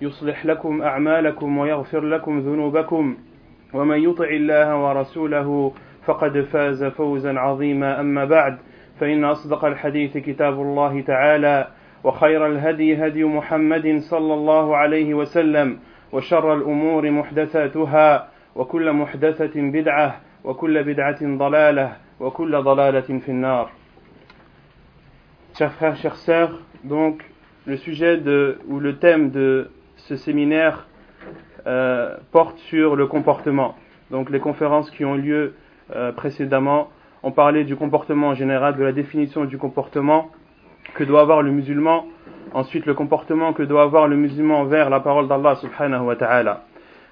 يصلح لكم أعمالكم ويغفر لكم ذنوبكم ومن يطع الله ورسوله فقد فاز فوزا عظيما. أما بعد فإن أصدق الحديث كتاب الله تعالى وخير الهدي هدي محمد صلى الله عليه وسلم وشر الأمور محدثاتها وكل محدثة بدعة وكل بدعة ضلالة وكل ضلالة في النار. Chers frères, chers sœurs, donc le sujet de, ou le thème de ce séminaire euh, porte sur le comportement. Donc les conférences qui ont lieu euh, précédemment ont parlé du comportement en général, de la définition du comportement que doit avoir le musulman, ensuite le comportement que doit avoir le musulman vers la parole d'Allah subhanahu wa ta'ala.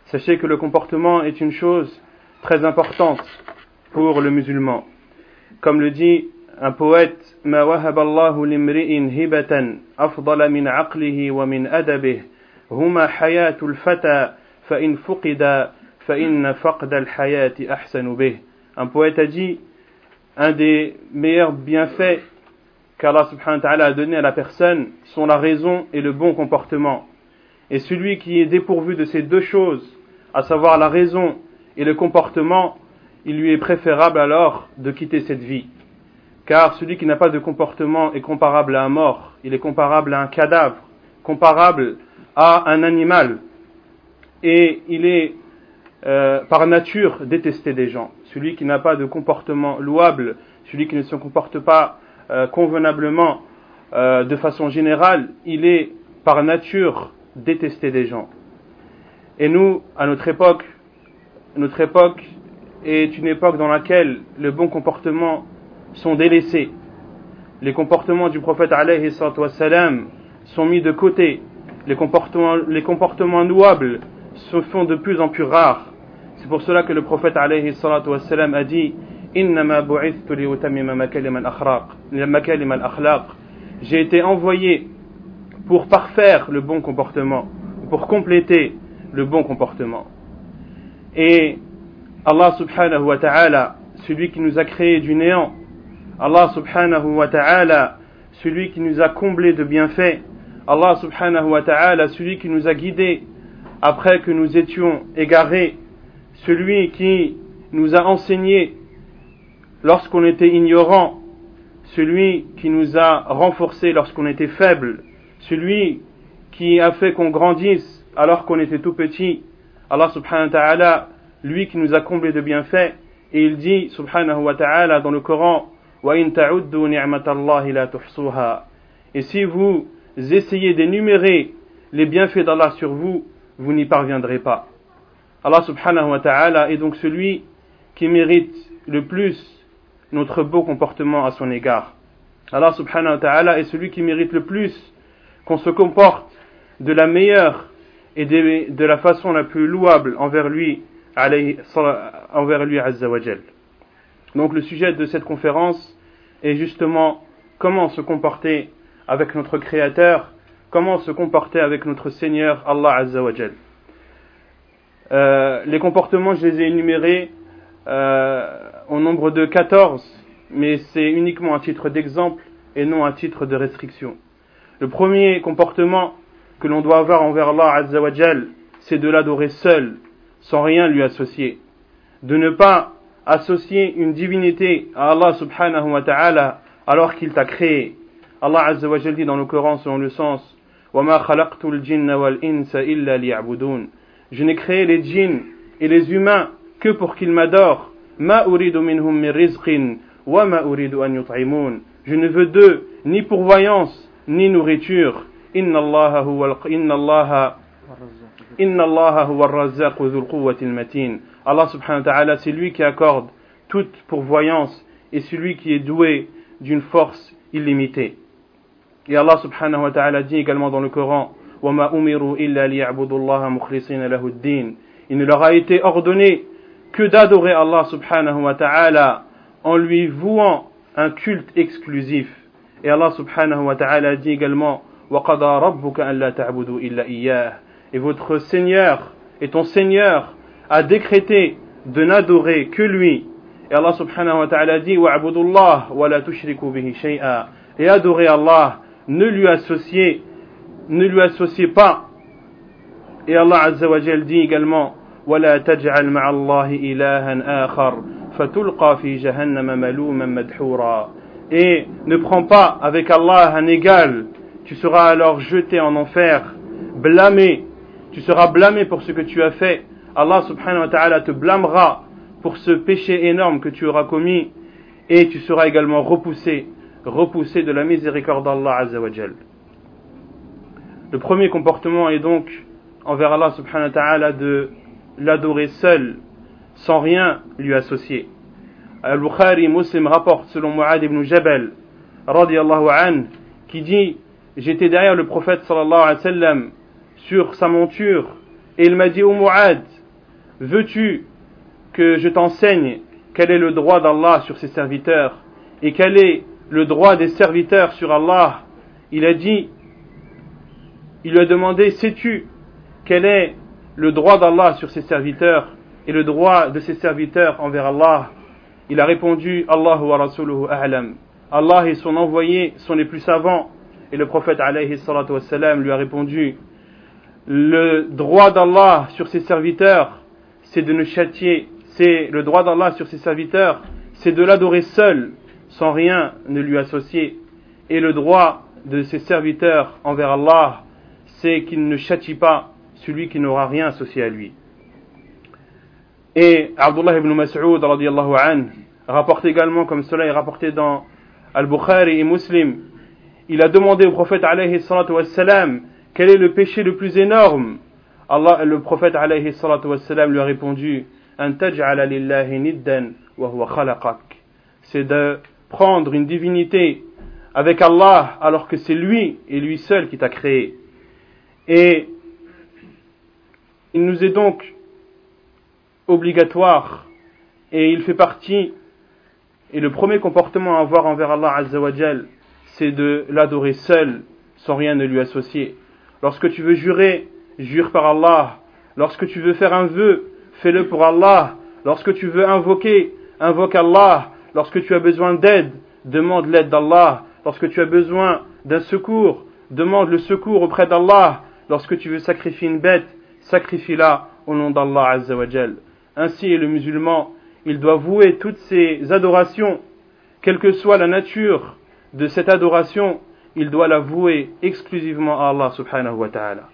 Sachez que le comportement est une chose très importante pour le musulman. Comme le dit un poète, ما وهب الله لامرئ هبة أفضل من عقله ومن أدبه هما حياة الفتى فإن فقد فإن فقد الحياة أحسن به. Un poète a dit, un des meilleurs bienfaits qu'Allah subhanahu wa ta'ala a donné à la personne sont la raison et le bon comportement. Et celui qui est dépourvu de ces deux choses, à savoir la raison et le comportement, il lui est préférable alors de quitter cette vie. Car celui qui n'a pas de comportement est comparable à un mort, il est comparable à un cadavre, comparable à un animal. Et il est euh, par nature détesté des gens. Celui qui n'a pas de comportement louable, celui qui ne se comporte pas euh, convenablement euh, de façon générale, il est par nature détesté des gens. Et nous, à notre époque, notre époque est une époque dans laquelle le bon comportement sont délaissés. Les comportements du prophète sont mis de côté. Les comportements, les comportements louables se font de plus en plus rares. C'est pour cela que le prophète a dit J'ai été envoyé pour parfaire le bon comportement, pour compléter le bon comportement. Et Allah subhanahu wa ta'ala, celui qui nous a créé du néant, Allah subhanahu wa ta'ala, celui qui nous a comblés de bienfaits, Allah subhanahu wa ta'ala, celui qui nous a guidés après que nous étions égarés, celui qui nous a enseigné lorsqu'on était ignorant, celui qui nous a renforcés lorsqu'on était faible, celui qui a fait qu'on grandisse alors qu'on était tout petit, Allah subhanahu wa ta'ala, lui qui nous a comblés de bienfaits, et il dit subhanahu wa ta'ala dans le Coran, et si vous essayez d'énumérer les bienfaits d'Allah sur vous, vous n'y parviendrez pas. Allah subhanahu wa ta'ala est donc celui qui mérite le plus notre beau comportement à son égard. Allah subhanahu wa ta'ala est celui qui mérite le plus qu'on se comporte de la meilleure et de, la façon la plus louable envers lui, envers lui Azzawajal. Donc le sujet de cette conférence est justement comment se comporter avec notre Créateur, comment se comporter avec notre Seigneur Allah Azzawajal. Euh, les comportements, je les ai énumérés euh, au nombre de 14, mais c'est uniquement un titre d'exemple et non un titre de restriction. Le premier comportement que l'on doit avoir envers Allah Azzawajal, c'est de l'adorer seul, sans rien lui associer. De ne pas associer une divinité à Allah subhanahu wa ta'ala alors qu'il t'a créé. Allah Azza wa dit dans le Coran selon le sens Je n'ai créé les djinns et les humains que pour qu'ils m'adorent. Je ne veux d'eux ni pourvoyance ni nourriture. Allah Allah subhanahu wa ta'ala, c'est lui qui accorde toute pourvoyance et celui qui est doué d'une force illimitée. Et Allah subhanahu wa ta'ala dit également dans le Coran وَمَا أُمِرُوا إِلَّا لِيَعْبُدُوا اللَّهَ مُخْلِصِينَ لَهُ الدِّينَ Il ne leur a été ordonné que d'adorer Allah subhanahu wa ta'ala en lui vouant un culte exclusif. Et Allah subhanahu wa ta'ala dit également Et votre Seigneur et ton Seigneur a décrété de n'adorer que lui. Et Allah subhanahu wa ta'ala dit Et adorer Allah, ne lui associez, ne lui associez pas. Et Allah azza wa jal dit également ولا تجعل مع الله إلها آخر فتلقى في جهنم ملوما مدحورا Et ne prends pas avec Allah un égal, tu seras alors jeté en enfer, blâmé, tu seras blâmé pour ce que tu as fait. Allah subhanahu wa ta'ala te blâmera pour ce péché énorme que tu auras commis et tu seras également repoussé, repoussé de la miséricorde d'Allah azza wa jal. Le premier comportement est donc envers Allah subhanahu wa ta'ala de l'adorer seul, sans rien lui associer. Al-Bukhari Muslim rapporte selon Mu'ad ibn Jabal, radiallahu an, qui dit J'étais derrière le prophète sallallahu alayhi wa sur sa monture et il m'a dit Ô Mu'ad, veux-tu que je t'enseigne quel est le droit d'Allah sur ses serviteurs et quel est le droit des serviteurs sur Allah Il a dit Il lui a demandé Sais-tu quel est le droit d'Allah sur ses serviteurs et le droit de ses serviteurs envers Allah? Il a répondu Allah wa rasuluhu. Allah et son envoyé sont les plus savants. Et le prophète alayhi salatu wassalam lui a répondu Le droit d'Allah sur ses serviteurs, c'est de ne châtier, c'est le droit d'Allah sur ses serviteurs, c'est de l'adorer seul, sans rien ne lui associer. Et le droit de ses serviteurs envers Allah, c'est qu'il ne châtie pas celui qui n'aura rien associé à lui. Et Abdullah ibn Mas'ud rapporte également, comme cela est rapporté dans Al-Bukhari et Muslim, il a demandé au prophète alayhi salatu wassalam quel est le péché le plus énorme? Allah, le prophète alayhi salatu wassalam lui a répondu c'est de prendre une divinité avec Allah alors que c'est lui et lui seul qui t'a créé. Et il nous est donc obligatoire et il fait partie et le premier comportement à avoir envers Allah Azzawajal c'est de l'adorer seul sans rien ne lui associer. Lorsque tu veux jurer, jure par Allah. Lorsque tu veux faire un vœu, fais-le pour Allah. Lorsque tu veux invoquer, invoque Allah. Lorsque tu as besoin d'aide, demande l'aide d'Allah. Lorsque tu as besoin d'un secours, demande le secours auprès d'Allah. Lorsque tu veux sacrifier une bête, sacrifie-la au nom d'Allah Azzawajal. Ainsi le musulman, il doit vouer toutes ses adorations, quelle que soit la nature de cette adoration, il doit la vouer exclusivement à Allah subhanahu wa ta'ala.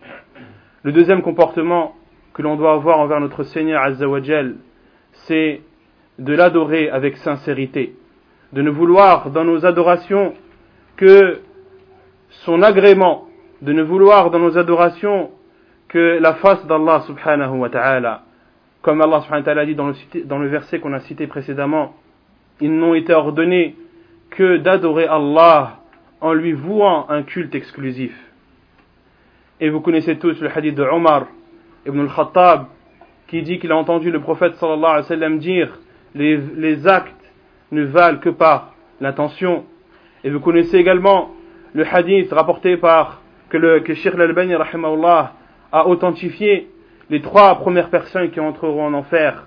Le deuxième comportement que l'on doit avoir envers notre Seigneur Azzawajal, c'est de l'adorer avec sincérité, de ne vouloir dans nos adorations que son agrément, de ne vouloir dans nos adorations que la face d'Allah subhanahu wa ta'ala. Comme Allah subhanahu wa ta'ala dit dans le, dans le verset qu'on a cité précédemment, ils n'ont été ordonnés que d'adorer Allah en lui vouant un culte exclusif. Et vous connaissez tous le hadith de Omar ibn al-Khattab qui dit qu'il a entendu le prophète sallallahu alayhi wa sallam dire les, actes ne valent que par l'intention. Et vous connaissez également le hadith rapporté par que le que Sheikh al-Albani a authentifié les trois premières personnes qui entreront en enfer.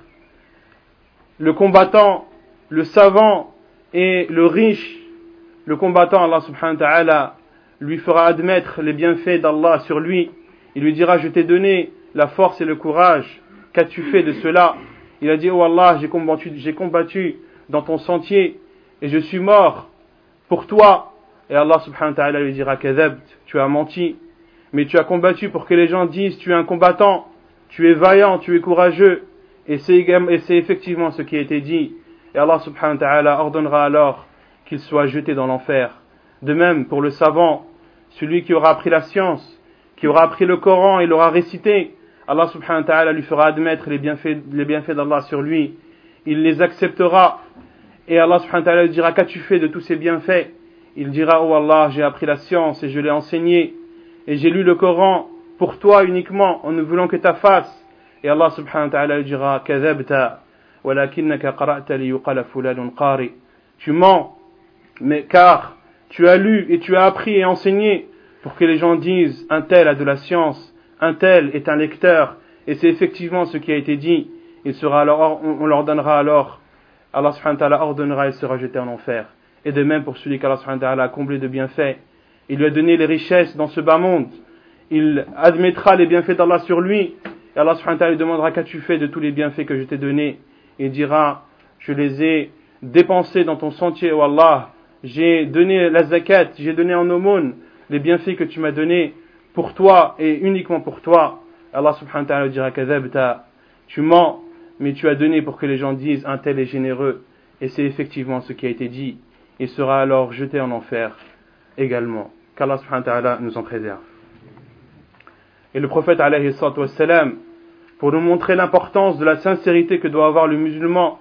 Le combattant, le savant et le riche, le combattant, Allah subhanahu wa ta'ala, lui fera admettre les bienfaits d'Allah sur lui. Il lui dira, je t'ai donné la force et le courage. Qu'as-tu fait de cela? Il a dit, oh Allah, j'ai combattu, j'ai combattu dans ton sentier et je suis mort pour toi. Et Allah subhanahu wa ta'ala lui dira, tu as menti. Mais tu as combattu pour que les gens disent, tu es un combattant, tu es vaillant, tu es courageux. Et c'est effectivement ce qui a été dit et Allah subhanahu wa ta'ala ordonnera alors qu'il soit jeté dans l'enfer. De même pour le savant, celui qui aura appris la science, qui aura appris le Coran et l'aura récité, Allah subhanahu wa ta'ala lui fera admettre les bienfaits, les bienfaits d'Allah sur lui. Il les acceptera et Allah subhanahu wa ta'ala lui dira qu'as-tu fait de tous ces bienfaits? Il dira Oh Allah, j'ai appris la science et je l'ai enseigné et j'ai lu le Coran pour toi uniquement en ne voulant que ta face. Et Allah subhanahu wa ta'ala lui dira fulanun qari. Tu mens, mais car tu as lu et tu as appris et enseigné pour que les gens disent un tel a de la science, un tel est un lecteur, et c'est effectivement ce qui a été dit, il sera alors, on leur donnera alors, Allah subhanahu wa ordonnera et sera jeté en enfer. Et de même pour celui qu'Allah subhanahu wa a comblé de bienfaits, il lui a donné les richesses dans ce bas monde, il admettra les bienfaits d'Allah sur lui, et Allah subhanahu wa lui demandera qu'as-tu fait de tous les bienfaits que je t'ai donnés, il dira, je les ai dépensés dans ton sentier, oh Allah, j'ai donné la zakat, j'ai donné en aumône, les bienfaits que tu m'as donnés pour toi et uniquement pour toi, Allah subhanahu wa ta'ala dira tu mens, mais tu as donné pour que les gens disent un tel est généreux. Et c'est effectivement ce qui a été dit. Il sera alors jeté en enfer également. Qu'Allah subhanahu wa ta'ala nous en préserve. Et le prophète alayhi wassalam, pour nous montrer l'importance de la sincérité que doit avoir le musulman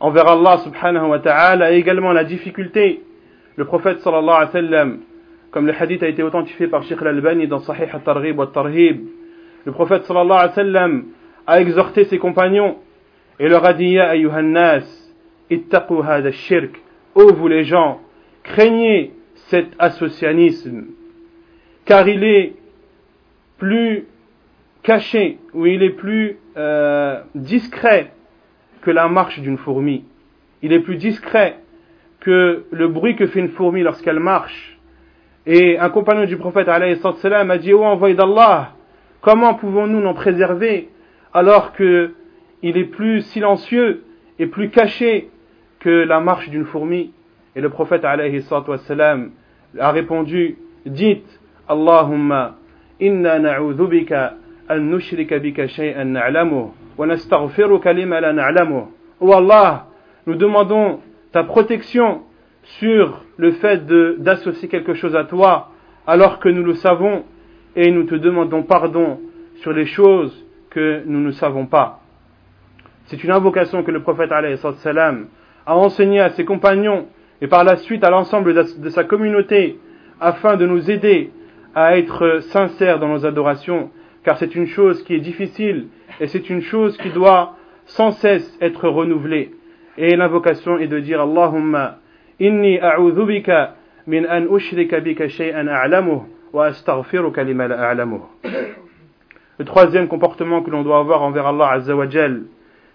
envers Allah subhanahu wa ta'ala et également la difficulté, le prophète sallallahu alayhi wa sallam comme le hadith a été authentifié par Sheikh Al-Albani dans Sahih al-Targhib wa tarhib le prophète sallallahu alayhi wa sallam a exhorté ses compagnons et leur a dit Ya ayyuhannas, ittaqu hada shirk, ô vous les gens, craignez cet associanisme, car il est plus caché ou il est plus euh, discret que la marche d'une fourmi. Il est plus discret que le bruit que fait une fourmi lorsqu'elle marche. Et un compagnon du prophète salam a dit Oh envoyé d'Allah, comment pouvons-nous nous préserver alors qu'il est plus silencieux et plus caché que la marche d'une fourmi? Et le prophète salam a répondu Dites Allahumma inna na'udhu bika an nushrika bika shay'an na'lamuh wa nastaghfiruka lima la na'lamuh. Allah, nous demandons ta protection sur le fait d'associer quelque chose à toi alors que nous le savons et nous te demandons pardon sur les choses que nous ne savons pas. C'est une invocation que le prophète a enseignée à ses compagnons et par la suite à l'ensemble de sa communauté afin de nous aider à être sincères dans nos adorations car c'est une chose qui est difficile et c'est une chose qui doit sans cesse être renouvelée. Et l'invocation est de dire Allahumma le troisième comportement que l'on doit avoir envers Allah Azzawajal,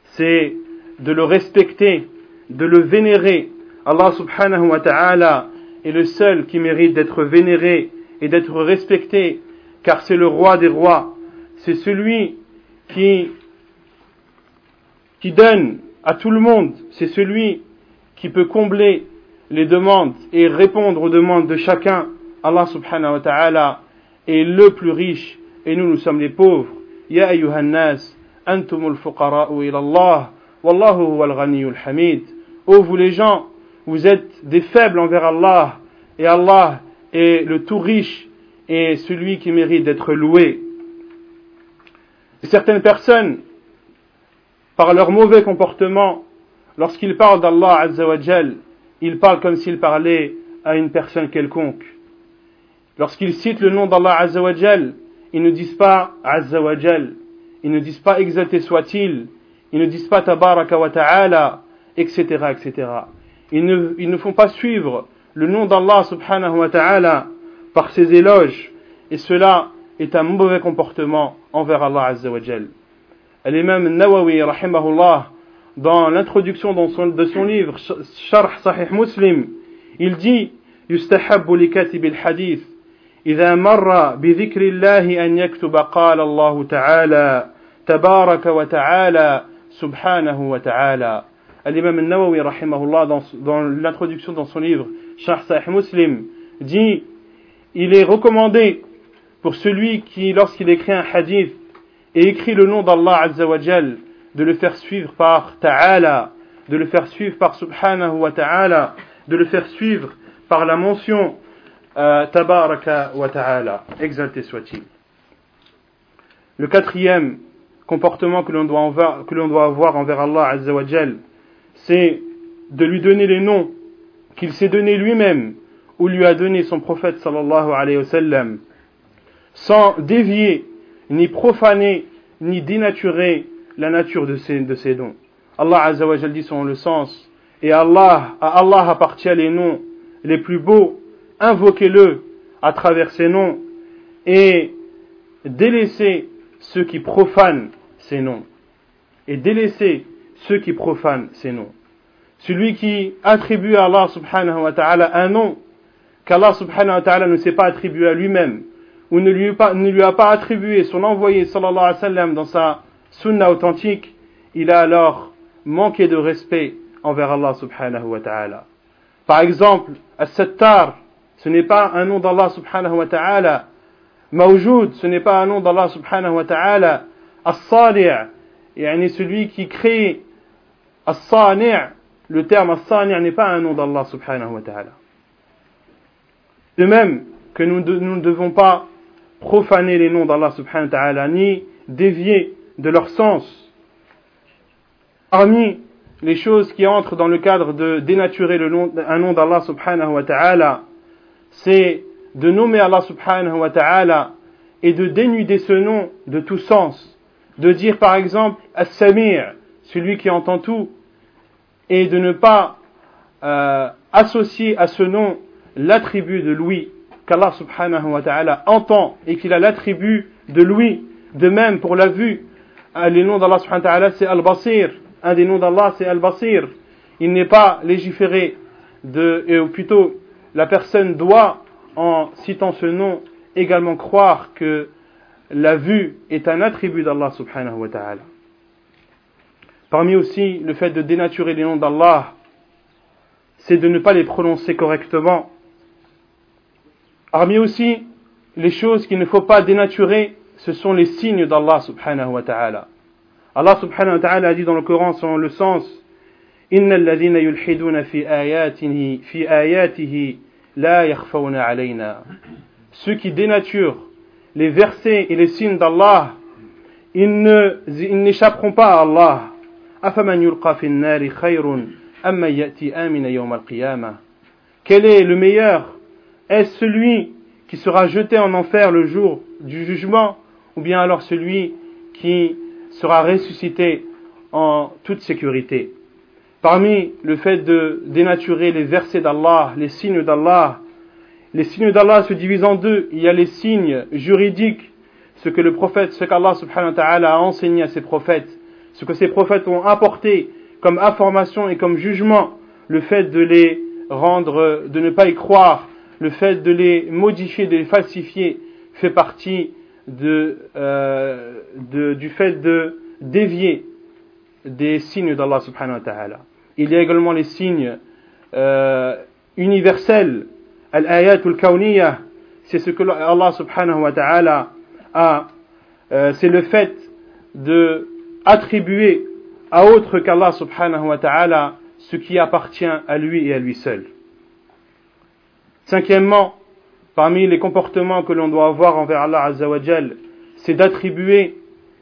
c'est de le respecter, de le vénérer. Allah subhanahu wa ta'ala est le seul qui mérite d'être vénéré et d'être respecté, car c'est le roi des rois. C'est celui qui, qui donne à tout le monde. C'est celui qui peut combler les demandes et répondre aux demandes de chacun, Allah subhanahu wa ta'ala est le plus riche et nous, nous sommes les pauvres. Ya ayyuhan nas, antumul fuqara'u ila Allah, wallahu huwal ghaniyul hamid. Ô vous les gens, vous êtes des faibles envers Allah et Allah est le tout riche et celui qui mérite d'être loué. certaines personnes, par leur mauvais comportement, lorsqu'ils parlent d'Allah Azza wa il parle comme s'il parlait à une personne quelconque. Lorsqu'ils citent le nom d'Allah Azzawajal, ils ne disent pas Azzawajal, ils ne disent pas exalté soit-il, ils ne disent pas Tabaraka wa Ta'ala, etc., etc. Ils ne, ils ne font pas suivre le nom d'Allah subhanahu wa ta'ala par ses éloges, et cela est un mauvais comportement envers Allah Azzawajal. L'imam Nawawi, rahimahullah, dans l'introduction de son livre Sharh Sahih Muslim, il dit يستحب لكاتب الحديث إذا مر بذكر الله أن يكتب قال الله تعالى تبارك وتعالى سبحانه وتعالى L'imam al-Nawawi rahimahullah dans, dans l'introduction dans son livre Sharh Sahih Muslim dit il est recommandé pour celui qui lorsqu'il écrit un hadith et écrit le nom d'Allah Azza wa Jal de le faire suivre par Ta'ala, de le faire suivre par subhanahu wa ta'ala, de le faire suivre par la mention euh, tabaraka wa ta'ala, exalté soit-il. Le quatrième comportement que l'on doit, avoir envers Allah Azzawajal, c'est de lui donner les noms qu'il s'est donné lui-même ou lui a donné son prophète sallallahu alayhi wa sallam, sans dévier, ni profaner, ni dénaturer la nature de ces, de ces dons. Allah Azzawajal dit son le sens, et Allah, à Allah appartient les noms les plus beaux, invoquez-le à travers ces noms, et délaissez ceux qui profanent ces noms. Et délaissez ceux qui profanent ces noms. Celui qui attribue à Allah subhanahu wa ta'ala un nom qu'Allah subhanahu wa ta'ala ne s'est pas attribué à lui-même, ou ne lui, ne lui, a pas attribué son envoyé sallallahu alayhi wa sallam dans sa sunna authentique, il a alors manqué de respect envers Allah subhanahu wa ta'ala. Par exemple, As-Sattar, ce n'est pas un nom d'Allah subhanahu wa ta'ala. Mawjoud, ce n'est pas un nom d'Allah subhanahu wa ta'ala. As-Sani' yani celui qui crée As-Sani' le terme As-Sani' n'est pas un nom d'Allah subhanahu wa ta'ala. De même que nous, nous ne devons pas profaner les noms d'Allah subhanahu wa ta'ala, ni dévier de leur sens. Parmi les choses qui entrent dans le cadre de dénaturer le nom, un nom d'Allah subhanahu wa ta'ala, c'est de nommer Allah subhanahu wa ta'ala et de dénuder ce nom de tout sens. De dire par exemple As-Samir, celui qui entend tout, et de ne pas euh, associer à ce nom l'attribut de lui qu'Allah subhanahu wa ta'ala entend et qu'il a l'attribut de lui. De même pour la vue, les noms d'Allah c'est Al-Basir, un des noms d'Allah c'est Al-Basir. Il n'est pas légiféré de, ou plutôt la personne doit, en citant ce nom, également croire que la vue est un attribut d'Allah subhanahu wa ta'ala. Parmi aussi le fait de dénaturer les noms d'Allah, c'est de ne pas les prononcer correctement. Parmi aussi les choses qu'il ne faut pas dénaturer, ce sont les signes d'Allah subhanahu wa ta'ala. Allah subhanahu wa ta'ala a dit dans le Coran selon le sens إن الذين يلحدون في آياته في آياته لا يخفون علينا ceux qui dénaturent les versets et les signes d'Allah ils n'échapperont pas à Allah أفمن يلقى في النار خير أم من يأتي آمنا يوم القيامة quel est le meilleur est-ce celui qui sera jeté en enfer le jour du jugement Ou bien alors celui qui sera ressuscité en toute sécurité. Parmi le fait de dénaturer les versets d'Allah, les signes d'Allah, les signes d'Allah se divisent en deux. Il y a les signes juridiques, ce que le prophète, ce qu'Allah a enseigné à ses prophètes, ce que ses prophètes ont apporté comme information et comme jugement, le fait de les rendre, de ne pas y croire, le fait de les modifier, de les falsifier, fait partie euh, du fait de dévier des signes d'Allah subhanahu wa ta'ala. Il y a également les signes euh, universels, al-ayat al c'est ce que Allah subhanahu wa ta'ala a, euh, c'est le fait de attribuer à autre qu'Allah subhanahu wa ta'ala ce qui appartient à lui et à lui seul. Cinquièmement, Parmi les comportements que l'on doit avoir envers Allah Azzawajal, c'est d'attribuer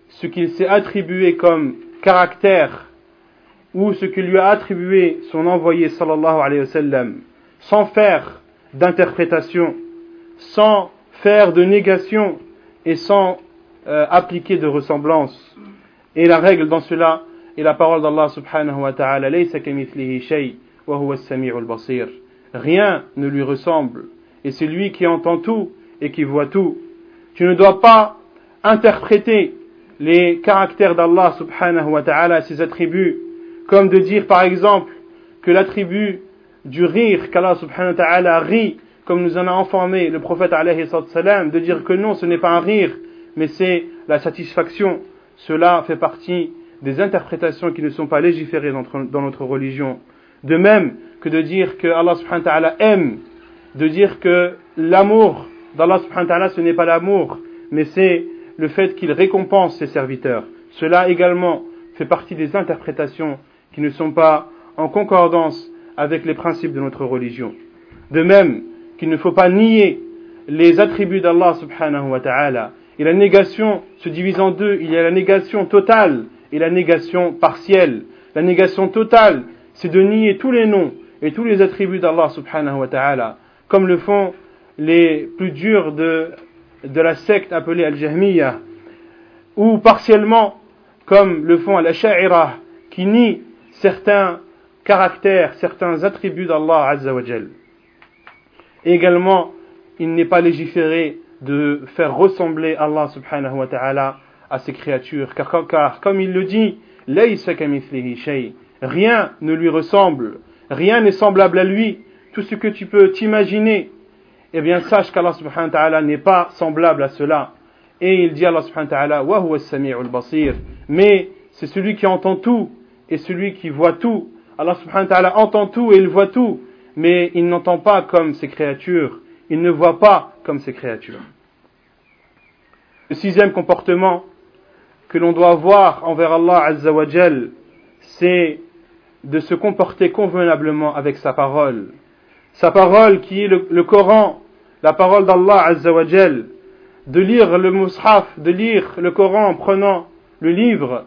ce qu'il s'est attribué comme caractère ou ce que lui a attribué son envoyé sans faire d'interprétation, sans faire de négation et sans euh, appliquer de ressemblance. Et la règle dans cela est la parole d'Allah subhanahu wa ta'ala, Rien ne lui ressemble et c'est lui qui entend tout et qui voit tout. Tu ne dois pas interpréter les caractères d'Allah subhanahu wa ta'ala, ses attributs, comme de dire par exemple que l'attribut du rire qu'Allah subhanahu wa ta'ala rit, comme nous en a informé le prophète alayhi salam, de dire que non, ce n'est pas un rire, mais c'est la satisfaction. Cela fait partie des interprétations qui ne sont pas légiférées dans notre religion. De même que de dire que Allah subhanahu wa ta'ala aime de dire que l'amour d'Allah subhanahu wa ce n'est pas l'amour, mais c'est le fait qu'il récompense ses serviteurs. Cela également fait partie des interprétations qui ne sont pas en concordance avec les principes de notre religion. De même qu'il ne faut pas nier les attributs d'Allah subhanahu wa ta'ala. Et la négation se divise en deux. Il y a la négation totale et la négation partielle. La négation totale, c'est de nier tous les noms et tous les attributs d'Allah subhanahu wa ta'ala, comme le font les plus durs de, de la secte appelée Al-Jahmiyyah, ou partiellement, comme le font Al-Asha'ira, qui nient certains caractères, certains attributs d'Allah Azza wa Également, il n'est pas légiféré de faire ressembler Allah subhanahu wa ta'ala à ses créatures, car, car comme il le dit, rien ne lui ressemble, rien n'est semblable à lui, tout ce que tu peux t'imaginer, eh bien sache qu'Allah subhanahu wa ta'ala n'est pas semblable à cela. Et il dit Allah subhanahu wa ta'ala, wa basir mais c'est celui qui entend tout et celui qui voit tout. Allah subhanahu wa ta'ala entend tout et il voit tout, mais il n'entend pas comme ses créatures, il ne voit pas comme ses créatures. Le sixième comportement que l'on doit avoir envers Allah Azza wa c'est de se comporter convenablement avec sa parole. Sa parole qui est le, Coran, la parole d'Allah Azza wa de lire le mushaf, de lire le Coran en prenant le livre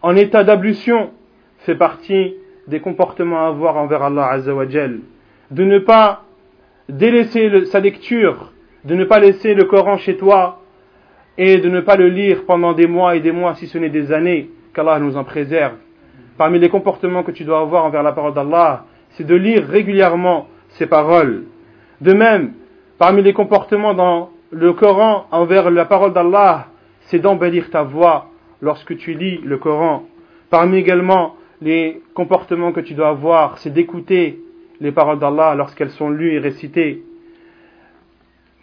en état d'ablution fait partie des comportements à avoir envers Allah Azza wa De ne pas délaisser sa lecture, de ne pas laisser le Coran chez toi et de ne pas le lire pendant des mois et des mois, si ce n'est des années, qu'Allah nous en préserve. Parmi les comportements que tu dois avoir envers la parole d'Allah, c'est de lire régulièrement ses paroles. De même, parmi les comportements dans le Coran envers la parole d'Allah, c'est d'embellir ta voix lorsque tu lis le Coran. Parmi également les comportements que tu dois avoir, c'est d'écouter les paroles d'Allah lorsqu'elles sont lues et récitées.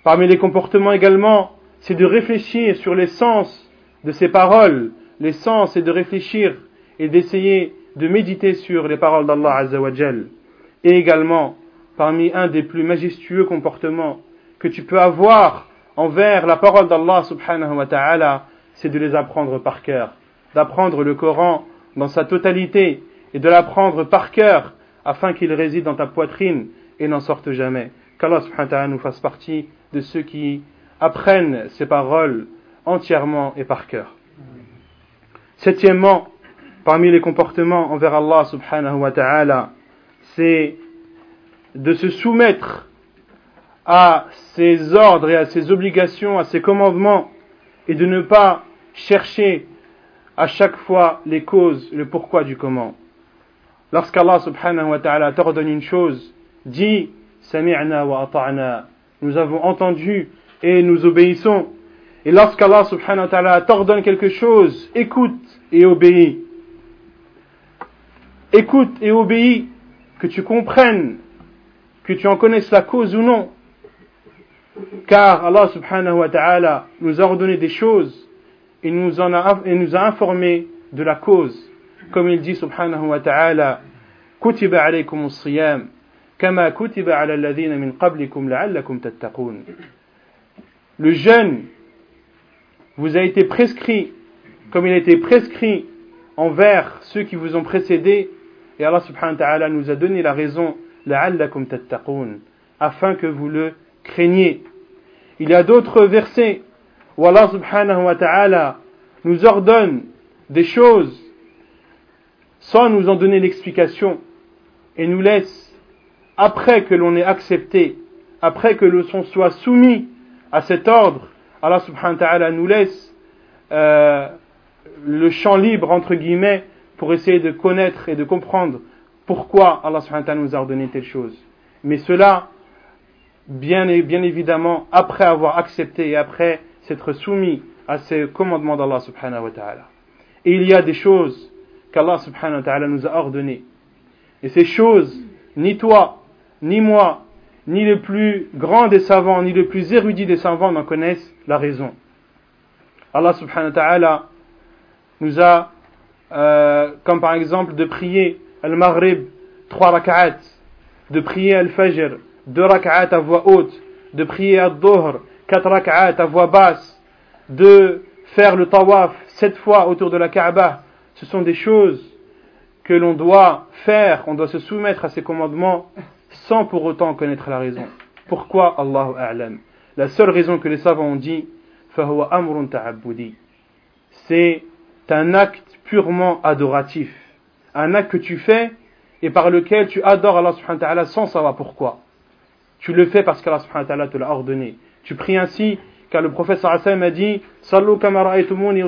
Parmi les comportements également, c'est de réfléchir sur les sens de ces paroles. Les sens, c'est de réfléchir et d'essayer de méditer sur les paroles d'Allah Azzawajal. Et également, parmi un des plus majestueux comportements que tu peux avoir envers la parole d'Allah subhanahu wa ta'ala, c'est de les apprendre par cœur, d'apprendre le Coran dans sa totalité et de l'apprendre par cœur afin qu'il réside dans ta poitrine et n'en sorte jamais. Qu'Allah subhanahu wa ta'ala nous fasse partie de ceux qui apprennent ces paroles entièrement et par cœur. Septièmement, parmi les comportements envers Allah subhanahu wa ta'ala, c'est de se soumettre à ses ordres et à ses obligations, à ses commandements, et de ne pas chercher à chaque fois les causes, le pourquoi du comment. Lorsqu'Allah subhanahu wa ta'ala t'ordonne une chose, dis Sami'na wa ata'na. Nous avons entendu et nous obéissons. Et lorsqu'Allah subhanahu wa ta'ala t'ordonne quelque chose, écoute et obéis. Écoute et obéis, que tu comprennes, que tu en connaisses la cause ou non. Car Allah subhanahu wa ta'ala nous a ordonné des choses et nous, en a, et nous a informé de la cause. Comme il dit subhanahu wa ta'ala, كتب عليكم الصيام كما كتب على الذين من قبلكم لعلكم تتقون. Le jeûne vous a été prescrit comme il a été prescrit envers ceux qui vous ont précédés et Allah subhanahu wa ta'ala nous a donné la raison la'allakum afin que vous le craigniez. Il y a d'autres versets où Allah subhanahu wa ta'ala nous ordonne des choses sans nous en donner l'explication et nous laisse, après que l'on ait accepté, après que l'on soit soumis à cet ordre, Allah subhanahu wa ta'ala nous laisse euh, le champ libre, entre guillemets, pour essayer de connaître et de comprendre pourquoi Allah subhanahu wa ta'ala nous a ordonné telle chose. Mais cela, bien, bien évidemment, après avoir accepté et après s'être soumis à ces commandements d'Allah subhanahu wa ta'ala. Et il y a des choses qu'Allah subhanahu wa ta'ala nous a ordonnées. Et ces choses, ni toi, ni moi, ni le plus grand des savants, ni le plus érudit des savants n'en connaissent la raison. Allah subhanahu wa ta'ala nous a, euh, comme par exemple de prier al-maghrib, trois rak'at, de prier al-fajr, deux rak'at à voix haute, de prier al-dhuhr, quatre rak'at à voix basse, de faire le tawaf sept fois autour de la Kaaba, ce sont des choses que l'on doit faire, on doit se soumettre à ses commandements sans pour autant connaître la raison. Pourquoi? Allahu A'lam. La seule raison que les savants ont dit, c'est un acte purement adoratif. Un acte que tu fais et par lequel tu adores Allah sans savoir pourquoi. Tu le fais parce qu'Allah subhanahu wa te l'a ordonné. Tu pries ainsi car le prophète sallallahu a dit Sallu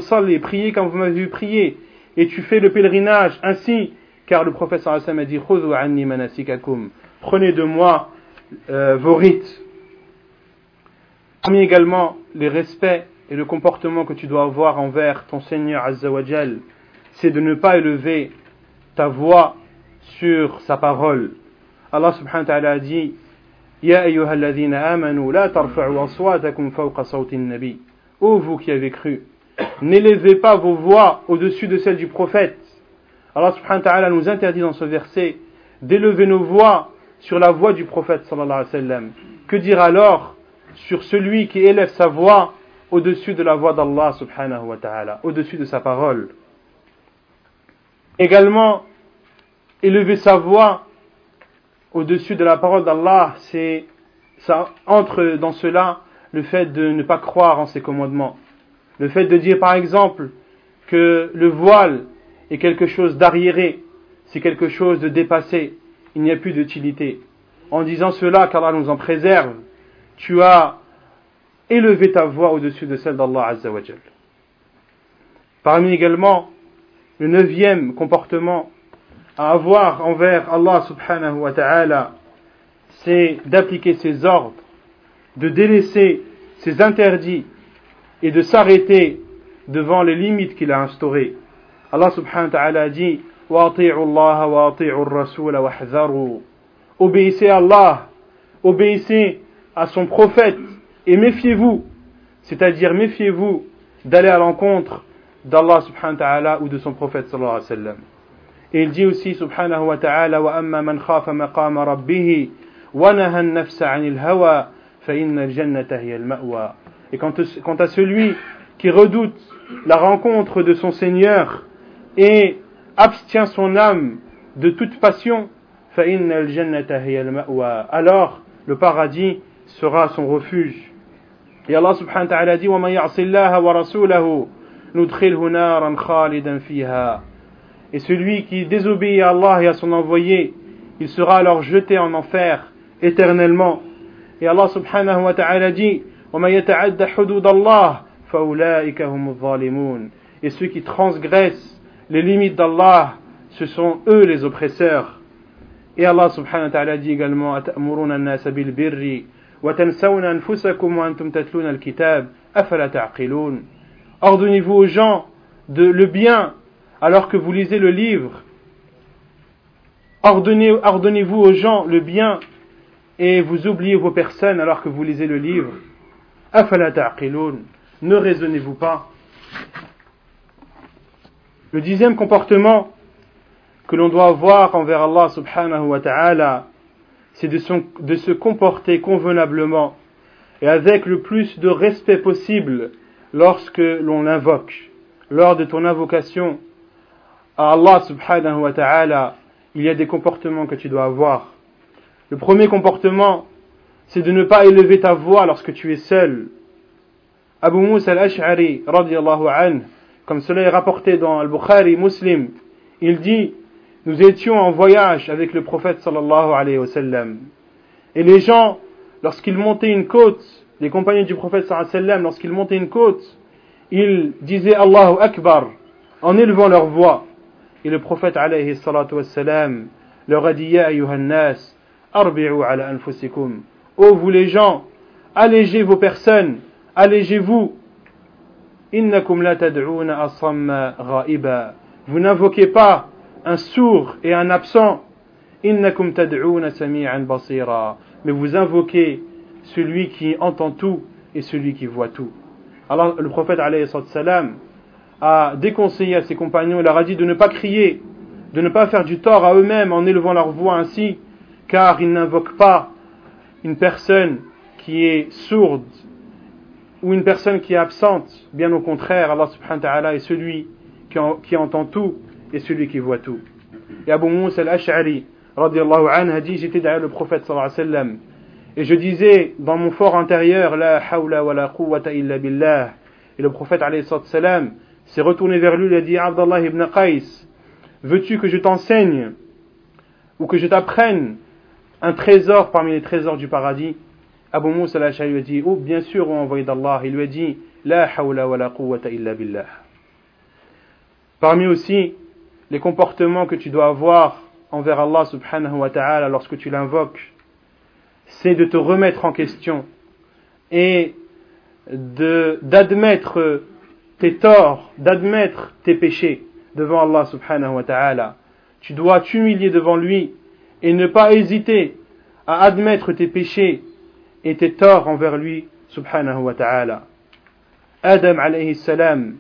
salli, priez comme vous m'avez vu prier. Et tu fais le pèlerinage ainsi car le prophète sallallahu a dit anni manasikakum. Prenez de moi euh, vos rites. Parmi également les respects et le comportement que tu dois avoir envers ton Seigneur Azzawajal, c'est de ne pas élever ta voix sur sa parole. Allah subhanahu wa ta'ala a dit Ya ayyuhalladhina amanu la tarfa'u aswatakum fawqa nabi Ô vous qui avez cru, n'élevez pas vos voix au-dessus de celles du prophète. Allah subhanahu wa ta'ala nous interdit dans ce verset d'élever nos voix sur la voix du prophète sallallahu. Que dire alors sur celui qui élève sa voix au-dessus de la voix d'Allah subhanahu wa ta'ala, au-dessus de sa parole? Également, élever sa voix au-dessus de la parole d'Allah, c'est ça entre dans cela le fait de ne pas croire en ses commandements. Le fait de dire par exemple que le voile est quelque chose d'arriéré, c'est quelque chose de dépassé, il n'y a plus d'utilité. En disant cela, qu'Allah nous en préserve, tu as élevé ta voix au-dessus de celle d'Allah Azzawajal. Parmi également le neuvième comportement à avoir envers Allah subhanahu wa ta'ala, c'est d'appliquer ses ordres, de délaisser ses interdits et de s'arrêter devant les limites qu'il a instaurées. Allah subhanahu wa ta'ala dit Obéissez à Allah, obéissez à son prophète et méfiez-vous, c'est-à-dire méfiez-vous d'aller à l'encontre d'Allah subhanahu wa ta'ala ou de son prophète sallallahu alayhi wa sallam. Et il dit aussi subhanahu wa ta'ala wa amma man khafa maqama rabbihi wa naha an-nafsa 'anil hawa fa inna al-jannata hiya al-ma'wa. Et quant, quant à celui qui redoute la rencontre de son Seigneur et abstient son âme de toute passion, fa inna al-jannata hiya al-ma'wa. Alors le paradis sera son refuge. Et Allah subhanahu wa ta'ala dit wa man ya'si Allah wa rasulahu et celui qui désobéit à Allah et à son envoyé, il sera alors jeté en enfer éternellement. Et Allah subhanahu wa ta'ala dit Et ceux qui transgressent les limites d'Allah, ce sont eux les oppresseurs. Et Allah subhanahu wa ta'ala dit également Ordonnez-vous aux gens le bien alors que vous lisez le livre. Ordonnez-vous aux gens le bien et vous oubliez vos personnes alors que vous lisez le livre. Ne raisonnez-vous pas Le dixième comportement que l'on doit avoir envers Allah subhanahu wa ta'ala, c'est de se comporter convenablement et avec le plus de respect possible lorsque l'on l'invoque. Lors de ton invocation, à Allah subhanahu wa ta'ala, il y a des comportements que tu dois avoir. Le premier comportement, c'est de ne pas élever ta voix lorsque tu es seul. Abu Musa al-Ash'ari, comme cela est rapporté dans Al-Bukhari Muslim, il dit, nous étions en voyage avec le prophète sallallahu alayhi wa sallam. Et les gens, lorsqu'ils montaient une côte, les compagnons du prophète sallam, lorsqu'ils montaient une côte, ils disaient Allahu Akbar, en élevant leur voix. Et le prophète alayhi salatu wassalam leur a dit Ya nas, arbi'u ala anfusikum. Ô vous les gens, allégez vos personnes, allégez-vous. Innakum la tad'una asamma ghaiba. Vous n'invoquez pas un sourd et un absent. Innakum tad'una sami'an basira. Mais vous invoquez celui qui entend tout et celui qui voit tout. Alors le prophète wassalam a déconseillé à ses compagnons, il leur a dit de ne pas crier, de ne pas faire du tort à eux-mêmes en élevant leur voix ainsi, car ils n'invoquent pas une personne qui est sourde ou une personne qui est absente. Bien au contraire, Allah subhanahu wa ta'ala est celui qui, entend tout et celui qui voit tout. Et Abu Moussa al-Ash'ari, anhu, a dit J'étais derrière le prophète sallallahu. Et je disais dans mon fort intérieur La hawla wa la quwwata illa billah. Et le prophète s'est retourné vers lui et a dit Abdallah ibn Qais, veux-tu que je t'enseigne ou que je t'apprenne un trésor parmi les trésors du paradis? Abu Moussa al-Ash'ari lui a dit Oh, bien sûr, envoyé d'Allah. Il lui a dit La hawla wa la quwwata illa billah. Parmi aussi les comportements que tu dois avoir envers Allah subhanahu wa ta'ala lorsque tu l'invoques, c'est de te remettre en question et d'admettre tes torts, d'admettre tes péchés devant Allah subhanahu wa ta'ala. Tu dois t'humilier devant lui et ne pas hésiter à admettre tes péchés et tes torts envers lui subhanahu wa ta'ala. Adam alayhi salam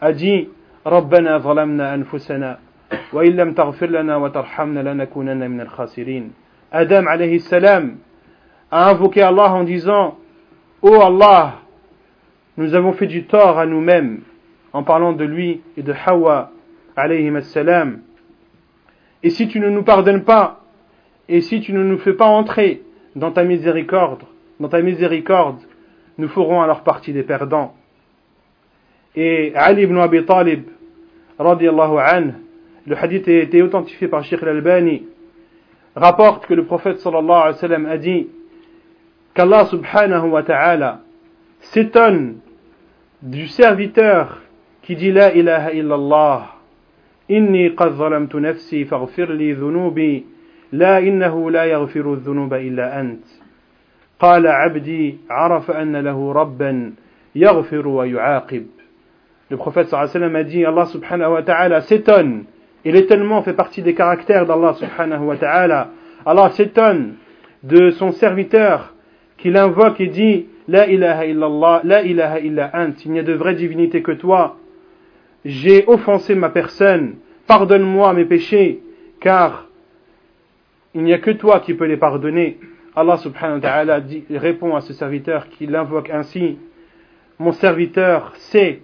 a dit ربنا ظلمنا أنفسنا وإن لم تغفر لنا وترحمنا لنكونن من الخاسرين Adam alayhi salam a invoqué Allah en disant oh Allah nous avons fait du tort à nous-mêmes en parlant de lui et de Hawa et si tu ne nous pardonnes pas et si tu ne nous fais pas entrer dans ta miséricorde dans ta miséricorde nous ferons alors partie des perdants. Et Ali ibn Abi Talib radiallahu anhu, le hadith a été authentifié par Sheikh al-Albani, rapporte que le prophète sallallahu alayhi wa sallam a dit qu'Allah subhanahu wa ta'ala s'étonne du serviteur qui dit La ilaha illallah inni qad zalamtu nafsi faghfir li dhunubi la innahu la yaghfiru dhunuba illa ant قال عبدي عرف أن له ربا يغفر ويعاقب Le prophète sallam a dit Allah subhanahu wa ta'ala s'étonne. Et l'étonnement fait partie des caractères d'Allah subhanahu wa ta'ala. Allah s'étonne de son serviteur qui l'invoque et dit La ilaha illallah, la ilaha illa ant, il n'y a de vraie divinité que toi. J'ai offensé ma personne, pardonne-moi mes péchés, car il n'y a que toi qui peux les pardonner. Allah subhanahu wa ta'ala répond à ce serviteur qui l'invoque ainsi Mon serviteur sait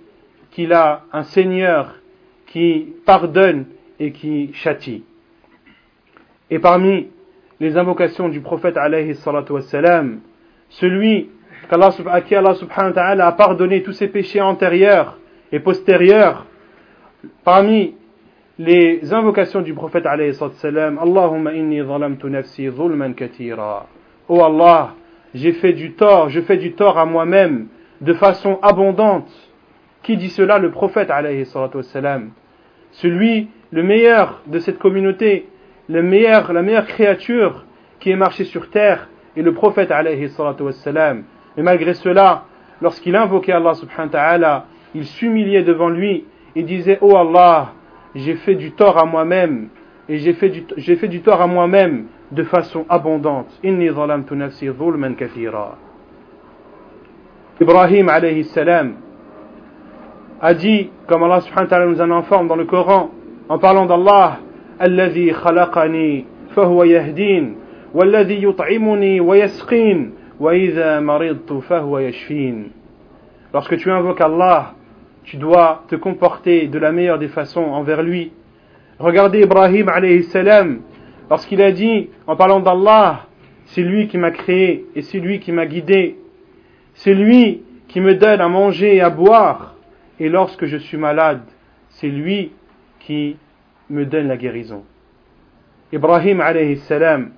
qu'il a un Seigneur qui pardonne et qui châtie. Et parmi les invocations du prophète alayhi salatu wassalam, celui à qui Allah subhanahu wa ta'ala a pardonné tous ses péchés antérieurs et postérieurs, parmi les invocations du prophète alayhi wassalam, Allahumma inni zalamtu nafsi zulman katira. Oh Allah, j'ai fait du tort, je fais du tort à moi-même de façon abondante. Qui dit cela? Le prophète alayhi wassalam. Celui, le meilleur de cette communauté, le meilleur, la meilleure créature qui est marché sur terre et le prophète alayhi wassalam. Et malgré cela, lorsqu'il invoquait Allah subhanahu wa ta'ala, il s'humiliait devant lui et disait Oh Allah, j'ai fait du tort à moi-même et j'ai fait, du, j'ai fait du tort à moi-même de façon abondante. Inni zalamtu. Ibrahim a dit, comme Allah subhanahu wa ta'ala nous en informe dans le Coran, en parlant d'Allah, Allazi khalaqani fahuwa yahdin والذي يطعمني ويسقين وإذا مرضت فهو يشفين Lorsque tu invoques Allah, tu dois te comporter de la meilleure des façons envers lui. Regardez Ibrahim alayhi salam, lorsqu'il a dit, en parlant d'Allah, c'est lui qui m'a créé et c'est lui qui m'a guidé. C'est lui qui me donne à manger et à boire. Et lorsque je suis malade, c'est lui qui me donne la guérison. Ibrahim alayhi salam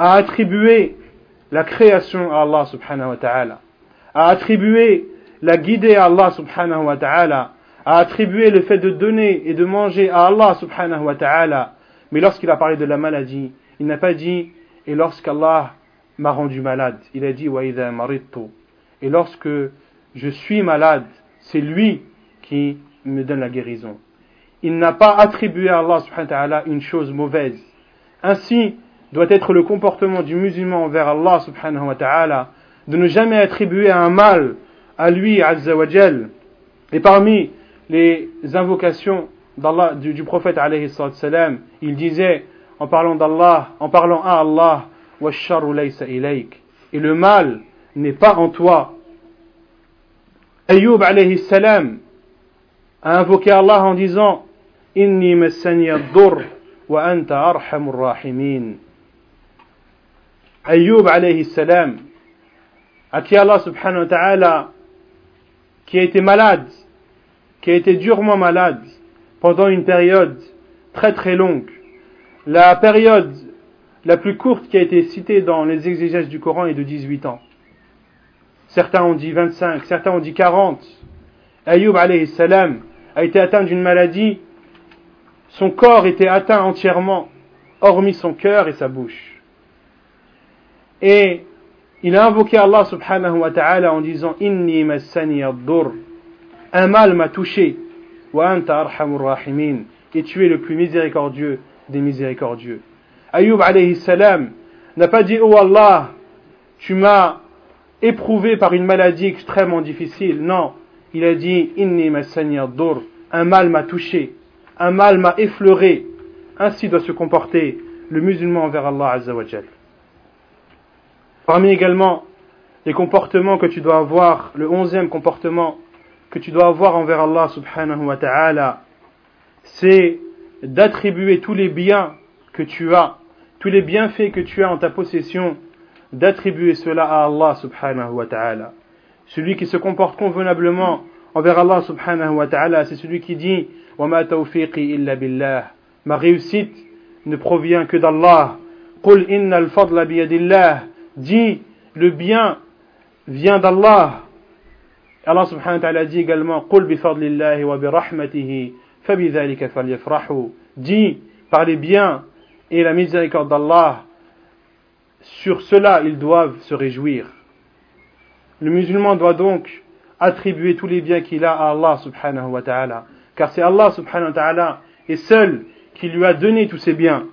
a attribué la création à Allah subhanahu wa ta'ala, a attribué la guidée à Allah subhanahu wa ta'ala, a attribué le fait de donner et de manger à Allah subhanahu wa ta'ala. Mais lorsqu'il a parlé de la maladie, il n'a pas dit et lorsqu'Allah m'a rendu malade, il a dit wa Et lorsque je suis malade, c'est lui qui me donne la guérison. Il n'a pas attribué à Allah subhanahu wa ta'ala une chose mauvaise. Ainsi doit être le comportement du musulman envers Allah subhanahu wa ta'ala, de ne jamais attribuer un mal à lui, azzawajal. Et parmi les invocations d'Allah, du, du, prophète alayhi salam, il disait, en parlant d'Allah, en parlant à Allah, et le mal n'est pas en toi. Ayyub alayhi salam a invoqué Allah en disant, Inni massani ad-dur wa anta rahimin. Ayyub alayhi salam, à qui Allah subhanahu wa ta'ala, qui a été malade, qui a été durement malade pendant une période très très longue, la période la plus courte qui a été citée dans les exégèses du Coran est de 18 ans. Certains ont dit 25, certains ont dit 40. Ayyub alayhi salam a été atteint d'une maladie, son corps était atteint entièrement, hormis son cœur et sa bouche. Et il a invoqué Allah subhanahu wa ta'ala en disant Inni massani ad-dur. Un mal m'a touché. Wa anta rahimin. Et tu es le plus miséricordieux des miséricordieux. Ayyub alayhi salam n'a pas dit Oh Allah, tu m'as éprouvé par une maladie extrêmement difficile. Non, il a dit Inni massani ad-dur. Un mal m'a touché. Un mal m'a effleuré. Ainsi doit se comporter le musulman envers Allah azza wa. Parmi également les comportements que tu dois avoir, le onzième comportement que tu dois avoir envers Allah subhanahu wa ta'ala, c'est d'attribuer tous les biens que tu as, tous les bienfaits que tu as en ta possession, d'attribuer cela à Allah subhanahu wa ta'ala. Celui qui se comporte convenablement envers Allah subhanahu wa ta'ala, c'est celui qui dit وَمَا تَوْفِيقِي إِلَّا بِاللَّهِ Ma réussite ne provient que d'Allah. قُلْ إِنَّ الْفَضْلَ بِيَدِ اللَّهِ dit le bien vient d'Allah. Allah subhanahu wa ta'ala dit également Dit par les biens et la miséricorde d'Allah, sur cela ils doivent se réjouir. Le musulman doit donc attribuer tous les biens qu'il a à Allah subhanahu wa ta'ala, car c'est Allah subhanahu wa ta'ala et seul qui lui a donné tous ses biens.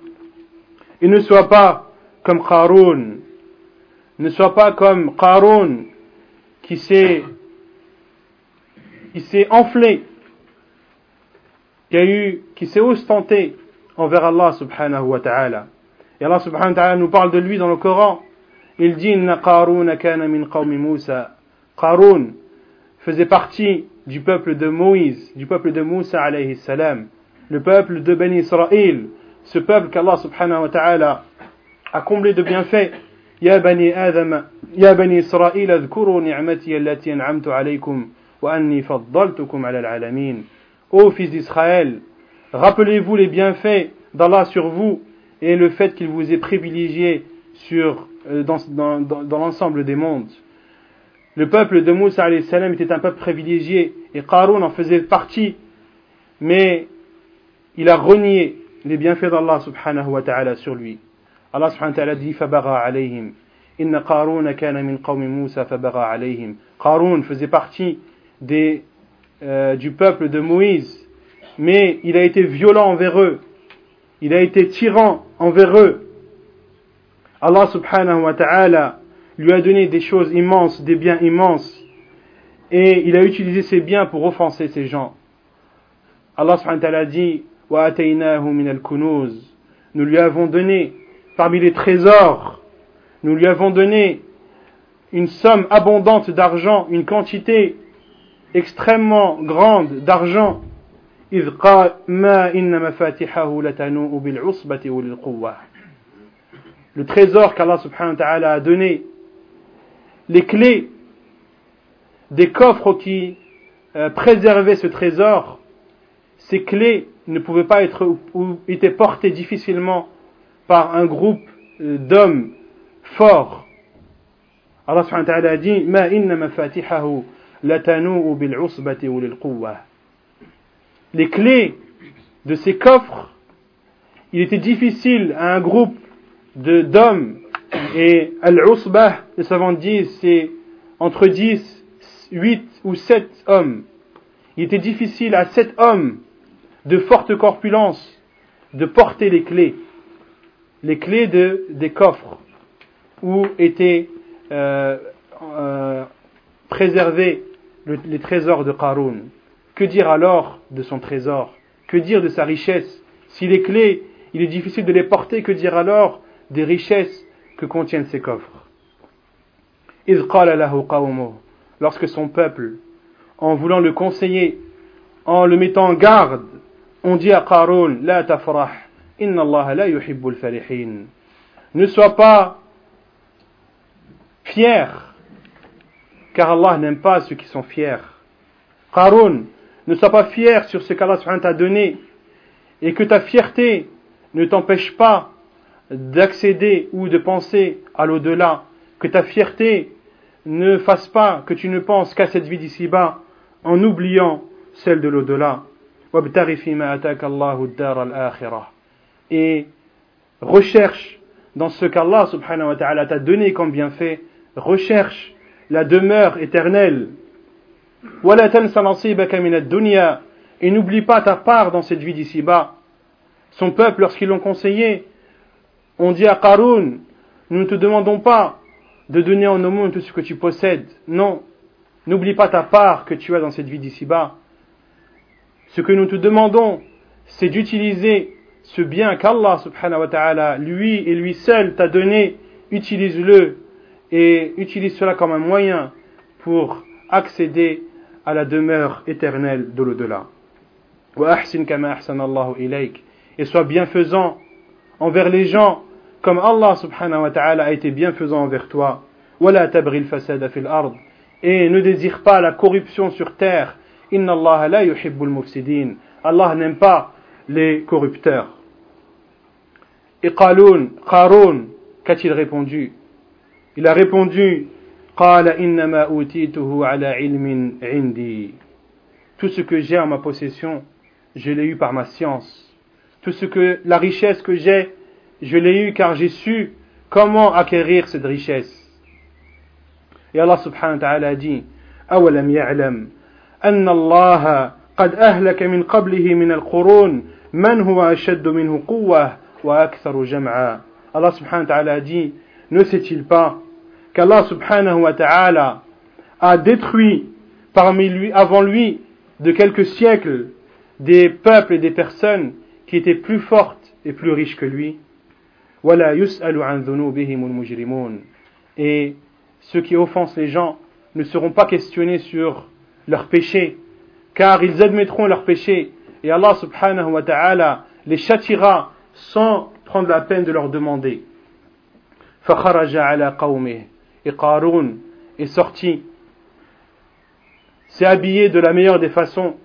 Et ne soit pas comme Qarun ne sois pas comme Qarun qui s'est qui s'est enflé, qui a eu, qui s'est ostenté envers Allah subhanahu wa ta'ala. Et Allah subhanahu wa ta'ala nous parle de lui dans le Coran. Il dit Inna Qarun kana min qawmi Musa. Faisait partie du peuple de Moïse, du peuple de Moussa alayhi le peuple de Ben Israël, ce peuple qu'Allah subhanahu wa ta'ala a comblé de bienfaits يا بني آدم يا بني إسرائيل اذكروا نعمتي التي أنعمت عليكم وأني فضلتكم على العالمين Ô fils d'Israël, rappelez-vous les bienfaits d'Allah sur vous et le fait qu'il vous ait privilégié sur, euh, dans, dans, dans, dans l'ensemble des mondes. Le peuple de Moussa salam était un peuple privilégié et Qarun en faisait partie, mais il a renié les bienfaits d'Allah subhanahu wa ta'ala sur lui. Allah subhanahu wa ta'ala dit Fabara alayhim. Inna Qarun kana min qawmi Musa fabara alayhim. Qarun faisait partie euh, du peuple de Moïse, mais il a été violent envers eux. Il a été tyran envers eux. Allah subhanahu wa ta'ala lui a donné des choses immenses, des biens immenses, et il a utilisé ces biens pour offenser ces gens. Allah subhanahu wa ta'ala dit. Nous lui avons donné parmi les trésors, nous lui avons donné une somme abondante d'argent, une quantité extrêmement grande d'argent. Le trésor qu'Allah subhanahu wa ta'ala a donné, les clés des coffres qui euh, préservaient ce trésor, ces clés ne pouvaient pas être ou étaient portées difficilement par un groupe euh, d'hommes forts. Allah subhanahu wa ta'ala dit Ma inna mafatihahu latanu'u bil usbati ou lil Les clés de ces coffres, il était difficile à un groupe d'hommes et al-usbah, les savants disent, c'est entre 10, 8 ou 7 hommes. Il était difficile à 7 hommes de forte corpulence de porter les clés les clés de, des coffres où étaient euh, euh, préservés les trésors de Qarun. Que dire alors de son trésor? Que dire de sa richesse? Si les clés, il est difficile de les porter, que dire alors des richesses que contiennent ces coffres? Lorsque son peuple, en voulant le conseiller, en le mettant en garde, on dit à Qarun, La tafrah, Inna Allah la yuhibbul farihin. Ne sois pas fier, car Allah n'aime pas ceux qui sont fiers. Qarun, ne sois pas fier sur ce qu'Allah t'a donné, et que ta fierté ne t'empêche pas d'accéder ou de penser à l'au-delà, que ta fierté ne fasse pas que tu ne penses qu'à cette vie d'ici-bas en oubliant celle de l'au-delà. Et recherche dans ce qu'Allah subhanahu wa ta'ala t'a donné comme bienfait, recherche la demeure éternelle. Et n'oublie pas ta part dans cette vie d'ici-bas. Son peuple, lorsqu'ils l'ont conseillé, ont dit à Qarun, nous ne te demandons pas de donner en aumône tout ce que tu possèdes. Non, n'oublie pas ta part que tu as dans cette vie d'ici-bas. Ce que nous te demandons, c'est d'utiliser ce bien qu'Allah subhanahu wa ta'ala, lui et lui seul t'a donné, utilise-le et utilise cela comme un moyen pour accéder à la demeure éternelle de l'au-delà. Et sois bienfaisant envers les gens comme Allah subhanahu wa ta'ala a été bienfaisant envers toi. Et ne désire pas la corruption sur terre. Allah n'aime pas les corrupteurs. Et Qarun, Qarun, qu'a-t-il répondu Il a répondu قال إنما أوتيته على علم عندي Tout ce que j'ai en ma possession, je l'ai eu par ma science. Tout ce que la richesse que j'ai, je l'ai eu car j'ai su comment acquérir cette richesse. Et Allah subhanahu wa ta'ala dit أولم يعلم أن الله قد أهلك من قبله من القرون من هو أشد منه قوة Allah subhanahu dit, ne sait-il pas qu'Allah subhanahu wa ta'ala a détruit parmi lui, avant lui, de quelques siècles, des peuples et des personnes qui étaient plus fortes et plus riches que lui. Et ceux qui offensent les gens ne seront pas questionnés sur leurs péchés, car ils admettront leurs péchés, et Allah subhanahu wa ta'ala les châtira sans prendre la peine de leur demander. Et Qarun est sorti, s'est habillé de la meilleure des façons,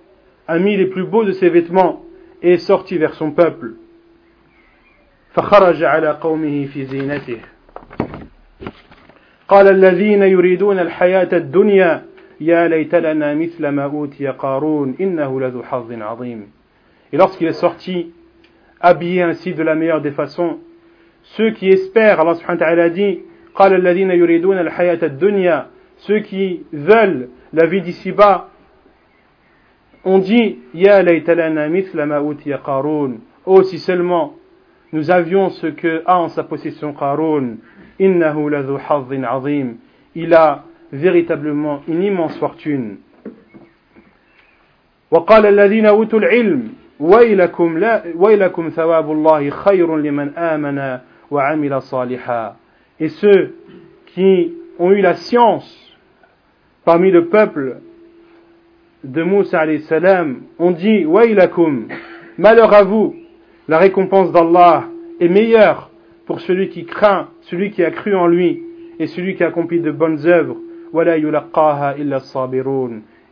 a mis les plus beaux de ses vêtements, et est sorti vers son peuple. فخرج على قومه في زينته قال الذين يريدون الحياة الدنيا يا ليت لنا مثل ما أوتي قارون إنه لذو حظ عظيم Et lorsqu'il est sorti, habillé ainsi de la meilleure des façons, ceux qui espèrent, Allah subhanahu wa ta'ala dit, قال الذين يريدون الحياة الدنيا ceux qui veulent la vie d'ici-bas, ont dit, يا ليت لنا مثل ما أوتي قارون, oh si seulement nous avions ce que a en sa possession Qarun. Innahu ladhu hazzin azim. Il a véritablement une immense fortune. وقال الذين أوتوا العلم ويلكم, لا ويلكم ثواب الله خير لمن آمن وعمل صالحا Et ceux qui ont eu la science parmi le peuple de Moussa alayhi salam ont dit Wailakum, malheur à vous, la récompense d'Allah est meilleure pour celui qui craint, celui qui a cru en lui et celui qui a accompli de bonnes œuvres.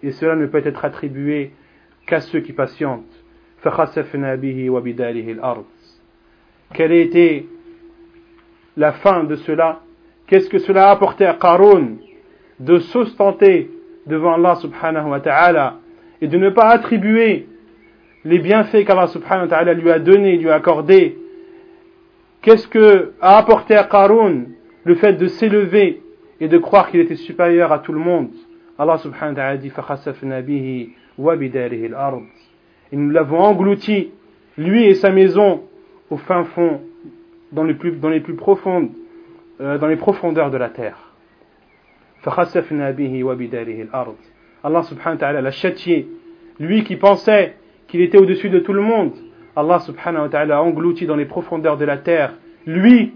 Et cela ne peut être attribué qu'à ceux qui patientent. Quelle été la fin de cela? Qu'est-ce que cela a apporté à Qarun de s'ostenter devant Allah subhanahu wa ta'ala et de ne pas attribuer les bienfaits qu'Allah subhanahu wa ta'ala lui a donnés, lui a accordés, qu'est-ce que a apporté à Qarun le fait de s'élever et de croire qu'il était supérieur à tout le monde? Allah subhanahu wa ta'ala dit Et nous l'avons englouti, lui et sa maison, au fin fond, dans les plus, profondes, euh, dans les profondeurs de la terre. Allah subhanahu wa ta'ala l'a châtié, lui qui pensait qu'il était au-dessus de tout le monde. Allah subhanahu wa ta'ala a englouti dans les profondeurs de la terre, lui,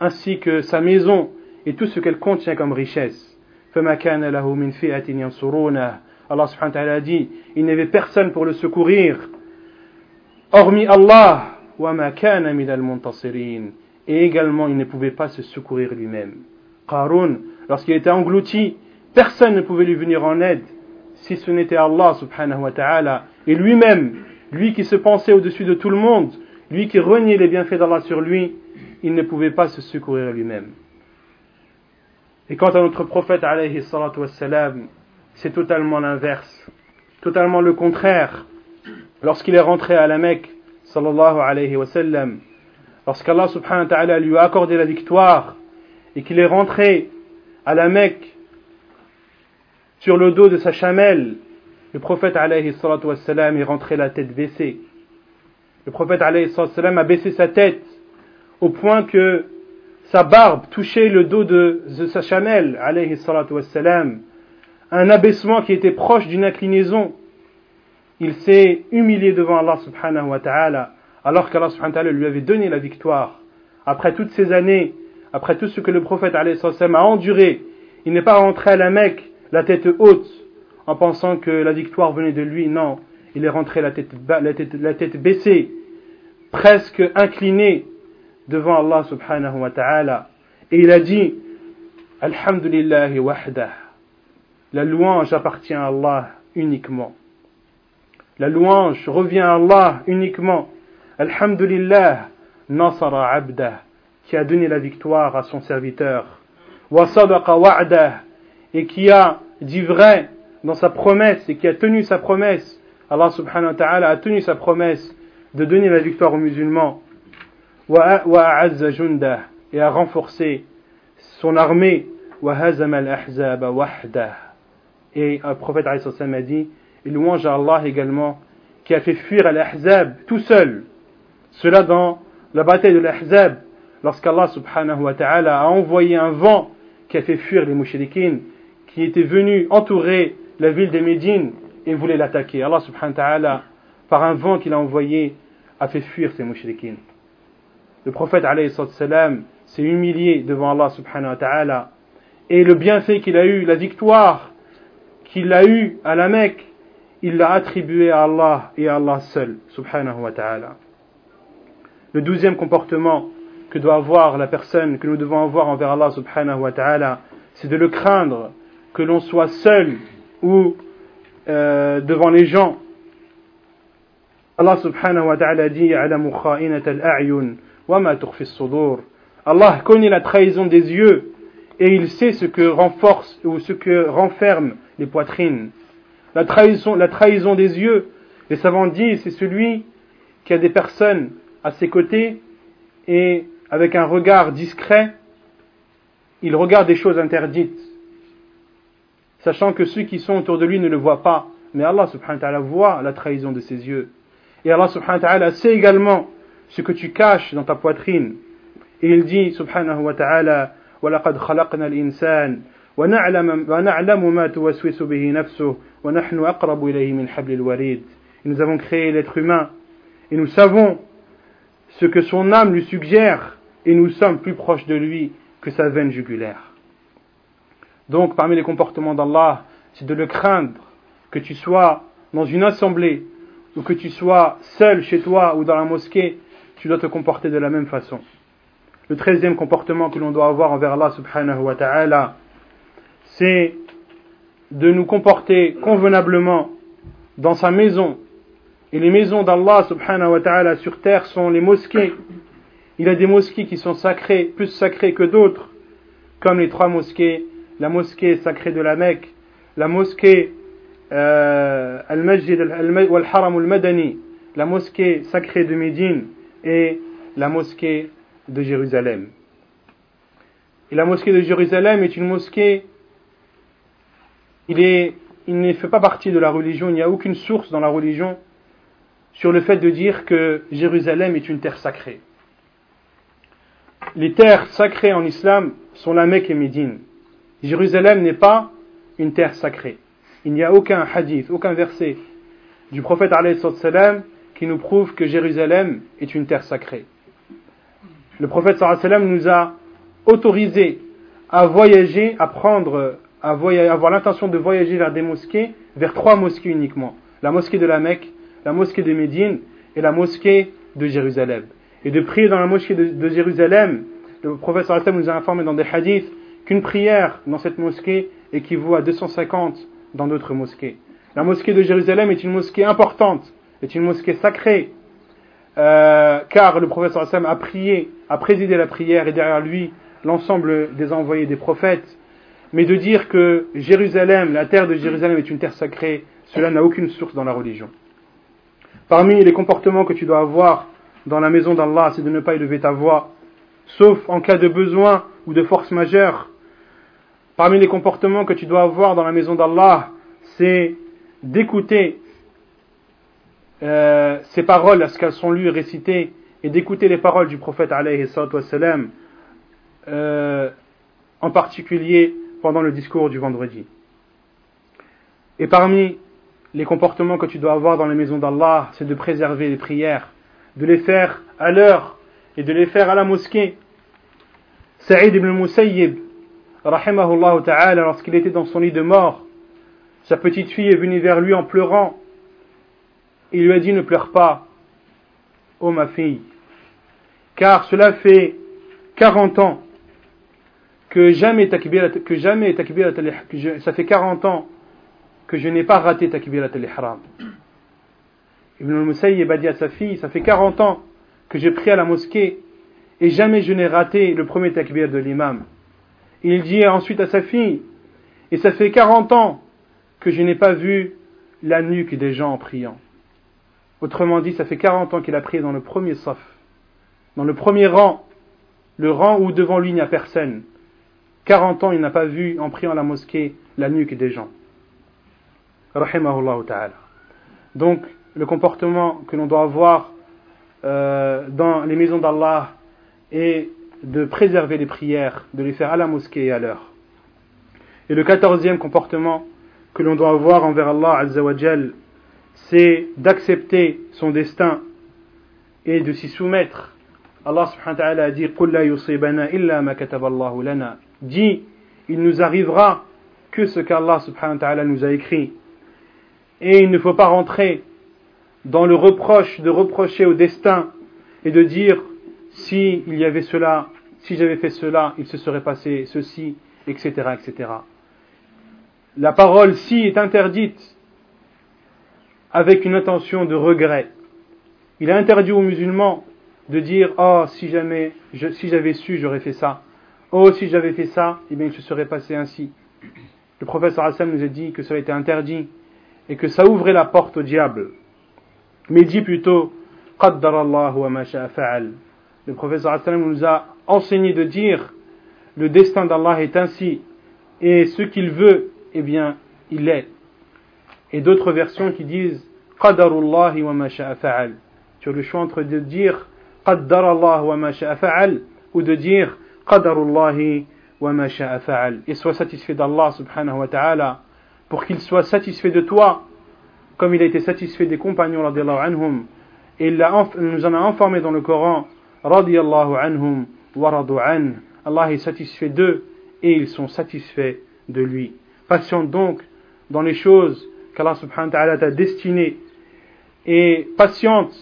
ainsi que sa maison et tout ce qu'elle contient comme richesse. Allah subhanahu wa ta'ala dit, il n'y avait personne pour le secourir, hormis Allah, Et également, il ne pouvait pas se secourir lui-même. Qarun, lorsqu'il était englouti, personne ne pouvait lui venir en aide, si ce n'était Allah subhanahu wa ta'ala. Et lui-même, lui qui se pensait au-dessus de tout le monde, lui qui reniait les bienfaits d'Allah sur lui, il ne pouvait pas se secourir lui-même. Et quant à notre prophète alayhi salatu wassalam, c'est totalement l'inverse, totalement le contraire. Lorsqu'il est rentré à la Mecque, sallallahu alayhi wa sallam, lorsqu'Allah subhanahu wa ta'ala lui a accordé la victoire et qu'il est rentré à la Mecque sur le dos de sa chamelle, le prophète alayhi salatu wassalam est rentré la tête baissée. Le prophète alayhi salatu wassalam a baissé sa tête au point que sa barbe touchait le dos de, sa chamelle alayhi salatu wassalam. Un abaissement qui était proche d'une inclinaison il s'est humilié devant Allah subhanahu wa ta'ala, alors qu'Allah subhanahu wa ta'ala lui avait donné la victoire. Après toutes ces années, après tout ce que le prophète a enduré, il n'est pas rentré à la Mecque la tête haute en pensant que la victoire venait de lui. Non, il est rentré la tête, la tête, la tête baissée, presque incliné devant Allah subhanahu wa ta'ala. Et il a dit, Alhamdulillahi wahdah. La louange appartient à Allah uniquement. La louange revient à Allah uniquement. Alhamdulillah, nasara abdah, qui a donné la victoire à son serviteur. Wa sadaqa wa'dah, et qui a dit vrai dans sa promesse et qui a tenu sa promesse. Allah subhanahu wa ta'ala a tenu sa promesse de donner la victoire aux musulmans. Wa jundah, et a renforcé son armée. Wa hazama al-ahzaba. Et le prophète a dit, et louange à Allah également, qui a fait fuir al-Ahzab tout seul. Cela dans la bataille de l'Ahzab, lorsqu'Allah subhanahu wa ta'ala a envoyé un vent qui a fait fuir les mouchriquines, qui étaient venus entourer la ville de Médine et voulaient l'attaquer. Allah subhanahu wa ta'ala, par un vent qu'il a envoyé, a fait fuir ces mouchriquines. Le prophète s'est humilié devant Allah subhanahu wa ta'ala et le bienfait qu'il a eu, la victoire qu'il a eu à la Mecque, il l'a attribué à Allah et à Allah seul. Le douzième comportement que doit avoir la personne, que nous devons avoir envers Allah subhanahu wa ta'ala, c'est de le craindre, que l'on soit seul ou euh, devant les gens. Allah subhanahu wa ta'ala dit Allah connaît la trahison des yeux et il sait ce que renforce ou ce que renferme les poitrines. La trahison, la trahison des yeux, les savants disent, c'est celui qui a des personnes à ses côtés et avec un regard discret, il regarde des choses interdites, sachant que ceux qui sont autour de lui ne le voient pas. Mais Allah subhanahu wa ta'ala voit la trahison de ses yeux. Et Allah subhanahu wa ta'ala sait également ce que tu caches dans ta poitrine. Et il dit subhanahu wa ta'ala, وَلَقَدْ خَلَقْنَا الْإِنسَانَ وَنَعْلَمُ مَا تُوَسْوِسُ بِهِ نَفْسُهُ nous avons créé l'être humain et nous savons ce que son âme lui suggère et nous sommes plus proches de lui que sa veine jugulaire. Donc parmi les comportements d'Allah, c'est de le craindre, que tu sois dans une assemblée ou que tu sois seul chez toi ou dans la mosquée, tu dois te comporter de la même façon. Le treizième comportement que l'on doit avoir envers Allah subhanahu wa ta'ala, c'est de nous comporter convenablement dans sa maison. Et les maisons d'Allah subhanahu wa ta'ala sur terre sont les mosquées. Il y a des mosquées qui sont sacrées, plus sacrées que d'autres, comme les trois mosquées, la mosquée sacrée de la Mecque, la mosquée euh, Al-Majid al-Haram al-Madani, la mosquée sacrée de Médine et la mosquée de Jérusalem. Et la mosquée de Jérusalem est une mosquée il, ne fait pas partie de la religion, il n'y a aucune source dans la religion sur le fait de dire que Jérusalem est une terre sacrée. Les terres sacrées en islam sont la Mecque et Médine. Jérusalem n'est pas une terre sacrée. Il n'y a aucun hadith, aucun verset du prophète salam qui nous prouve que Jérusalem est une terre sacrée. Le prophète sallam nous a autorisé à voyager, à prendre avoir l'intention de voyager vers des mosquées, vers trois mosquées uniquement. La mosquée de la Mecque, la mosquée de Médine et la mosquée de Jérusalem. Et de prier dans la mosquée de, Jérusalem, le professeur Hassan nous a informé dans des hadiths qu'une prière dans cette mosquée équivaut à 250 dans d'autres mosquées. La mosquée de Jérusalem est une mosquée importante, est une mosquée sacrée, euh, car le professeur Hassan a prié, a présidé la prière et derrière lui l'ensemble des envoyés des prophètes. Mais de dire que Jérusalem, la terre de Jérusalem est une terre sacrée, cela n'a aucune source dans la religion. Parmi les comportements que tu dois avoir dans la maison d'Allah, c'est de ne pas élever ta voix, sauf en cas de besoin ou de force majeure. Parmi les comportements que tu dois avoir dans la maison d'Allah, c'est d'écouter euh, ces paroles à ce qu'elles sont lues et récitées, et d'écouter les paroles du prophète alayhi euh, en particulier pendant le discours du vendredi. Et parmi les comportements que tu dois avoir dans les maisons d'Allah, c'est de préserver les prières, de les faire à l'heure et de les faire à la mosquée. Saïd ibn Musayyib, rahimahullah lorsqu'il était dans son lit de mort, sa petite fille est venue vers lui en pleurant. Il lui a dit ne pleure pas, ô ma fille, car cela fait 40 ans que jamais que jamais ça fait 40 ans que je n'ai pas raté takbirat al-ihram. Ibn al-Musayyib a dit à sa fille, ça fait 40 ans que j'ai pris à la mosquée et jamais je n'ai raté le premier takbir de l'imam. Il dit ensuite à sa fille, et ça fait 40 ans que je n'ai pas vu la nuque des gens en priant. Autrement dit, ça fait 40 ans qu'il a prié dans le premier saf, dans le premier rang, le rang où devant lui il n'y a personne. 40 ans il n'a pas vu en priant la mosquée la nuque des gens. Donc, le comportement que l'on doit avoir euh, dans les maisons d'Allah est de préserver les prières, de les faire à la mosquée et à l'heure. Et le quatorzième comportement que l'on doit avoir envers Allah Azzawajal, c'est d'accepter son destin et de s'y soumettre. Allah subhanahu wa ta'ala a dit Dit, il nous arrivera que ce qu'Allah subhanahu wa ta'ala nous a écrit. Et il ne faut pas rentrer dans le reproche de reprocher au destin et de dire si y avait cela, si j'avais fait cela, il se serait passé ceci, etc., etc. La parole si est interdite avec une intention de regret. Il est interdit aux musulmans de dire oh si jamais si j'avais su j'aurais fait ça. Oh si j'avais fait ça, eh bien il se serait passé ainsi. Le professeur Hassan nous a dit que cela était interdit et que ça ouvrait la porte au diable. Mais dit plutôt Le professeur nous a enseigné de dire le destin d'Allah est ainsi et ce qu'il veut, eh bien, il est. Et d'autres versions qui disent Qadarullahi wa ma. Tu as le choix entre de dire Qaddarallah wa ma ou de dire Qadarullahi wa. Et sois satisfait d'Allah subhanahu wa ta'ala pour qu'il soit satisfait de toi, comme il a été satisfait des compagnons anhum, et il, nous en a informé dans le Coran, anhum wa Allah est satisfait d'eux et ils sont satisfaits de lui. Patiente donc dans les choses qu'Allah subhanahu wa ta'ala t'a destinées et patiente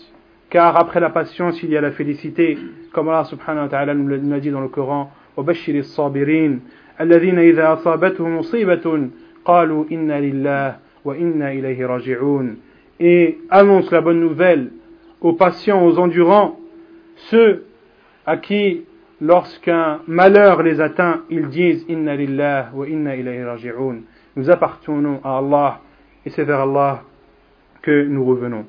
car après la patience il y a la félicité comme Allah subhanahu wa ta'ala nous l'a dit dans le Coran وبشر الصابرين الذين إذا أصابتهم مصيبة قالوا إنا لله وإنا إليه راجعون et annonce la bonne nouvelle aux patients, aux endurants, ceux à qui, lorsqu'un malheur les atteint, ils disent Inna lillah wa inna ilayhi raji'un. Nous appartenons à Allah et c'est vers Allah que nous revenons.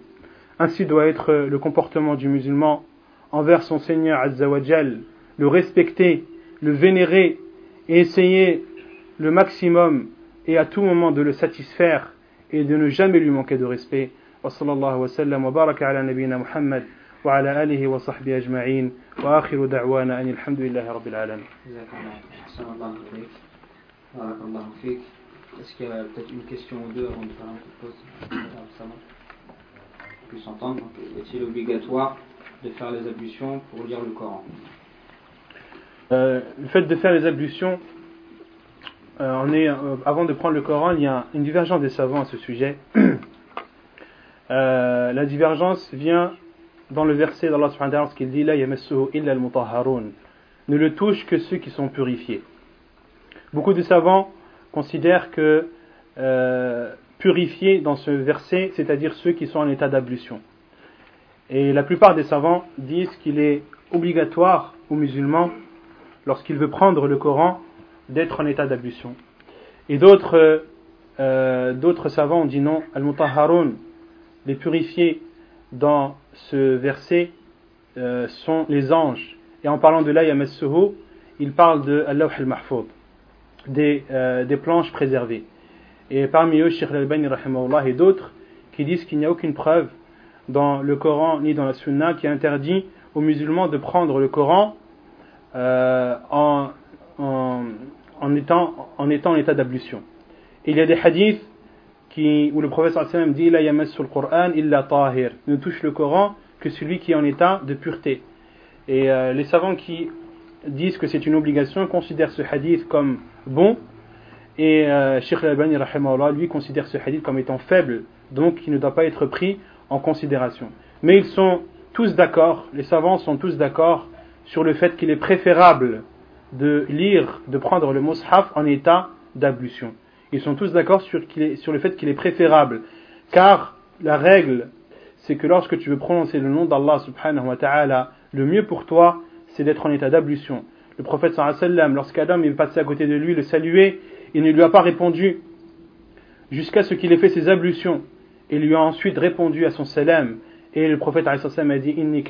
Ainsi doit être le comportement du musulman envers son Seigneur Azzawajal, le respecter, le vénérer et essayer le maximum et à tout moment de le satisfaire et de ne jamais lui manquer de respect. وصلى الله وسلم وبارك على نبينا محمد وعلى آله وصحبه أجمعين وآخر دعوانا أن الحمد لله رب العالمين Est-ce qu'il y a peut-être une question ou deux avant de faire un coup de pause S'entendre. Est-il obligatoire de faire les ablutions pour lire le Coran? Euh, Le fait de faire les ablutions, euh, on est, euh, avant de prendre le Coran, il y a une divergence des savants à ce sujet. La divergence vient dans le verset d'Allah subhanahu wa lorsqu'il dit yamassuhu illa al-mutahharun ne le touche que ceux qui sont purifiés. Beaucoup de savants considèrent que purifiés dans ce verset, c'est-à-dire ceux qui sont en état d'ablution. Et la plupart des savants disent qu'il est obligatoire aux musulmans, lorsqu'il veut prendre le Coran, d'être en état d'ablution. Et d'autres euh, d'autres savants ont dit non, al-mutahharun, les purifiés dans ce verset euh, sont les anges. Et en parlant de la yamassuhu, il parle de Allah al-mahfoud, des, euh, des planches préservées. Et parmi eux, Sheikh al-Albani et d'autres qui disent qu'il n'y a aucune preuve dans le Coran ni dans la Sunna qui interdit aux musulmans de prendre le Coran euh, en, en, étant, en état d'ablution. Il y a des hadiths qui, où le sallam dit La yamassul Qur'an illa tahir ne touche le Coran que celui qui est en état de pureté. Et euh, les savants qui disent que c'est une obligation considèrent ce hadith comme bon et euh, Sheikh al-Albani lui considère ce hadith comme étant faible donc qui ne doit pas être pris en considération. Mais ils sont tous d'accord, les savants sont tous d'accord sur le fait qu'il est préférable de lire, de prendre le mushaf en état d'ablution. Ils sont tous d'accord sur, le fait qu'il est préférable. Car la règle, c'est que lorsque tu veux prononcer le nom d'Allah subhanahu wa ta'ala, le mieux pour toi, c'est d'être en état d'ablution. Le prophète sallam, lorsqu'Adam est passé à côté de lui, le saluer, il ne lui a pas répondu jusqu'à ce qu'il ait fait ses ablutions. Il lui a ensuite répondu à son salam. Et le prophète a dit Inni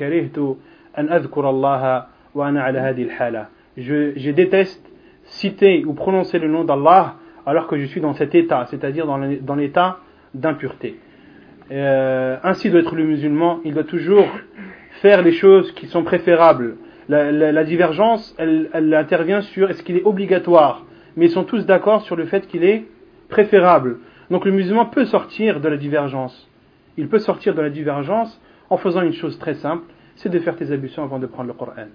an wa ana ala je, je déteste citer ou prononcer le nom d'Allah alors que je suis dans cet état, c'est-à-dire dans l'état d'impureté. Euh, ainsi doit être le musulman, il doit toujours faire les choses qui sont préférables. La, divergence, elle, intervient sur est-ce qu'il est obligatoire, mais ils sont tous d'accord sur le fait qu'il est préférable. Donc le musulman peut sortir de la divergence. Il peut sortir de la divergence en faisant une chose très simple, c'est de faire tes ablutions avant de prendre le Coran.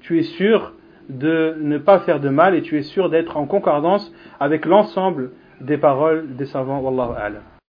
Tu es sûr de ne pas faire de mal et tu es sûr d'être en concordance avec l'ensemble des paroles des savants.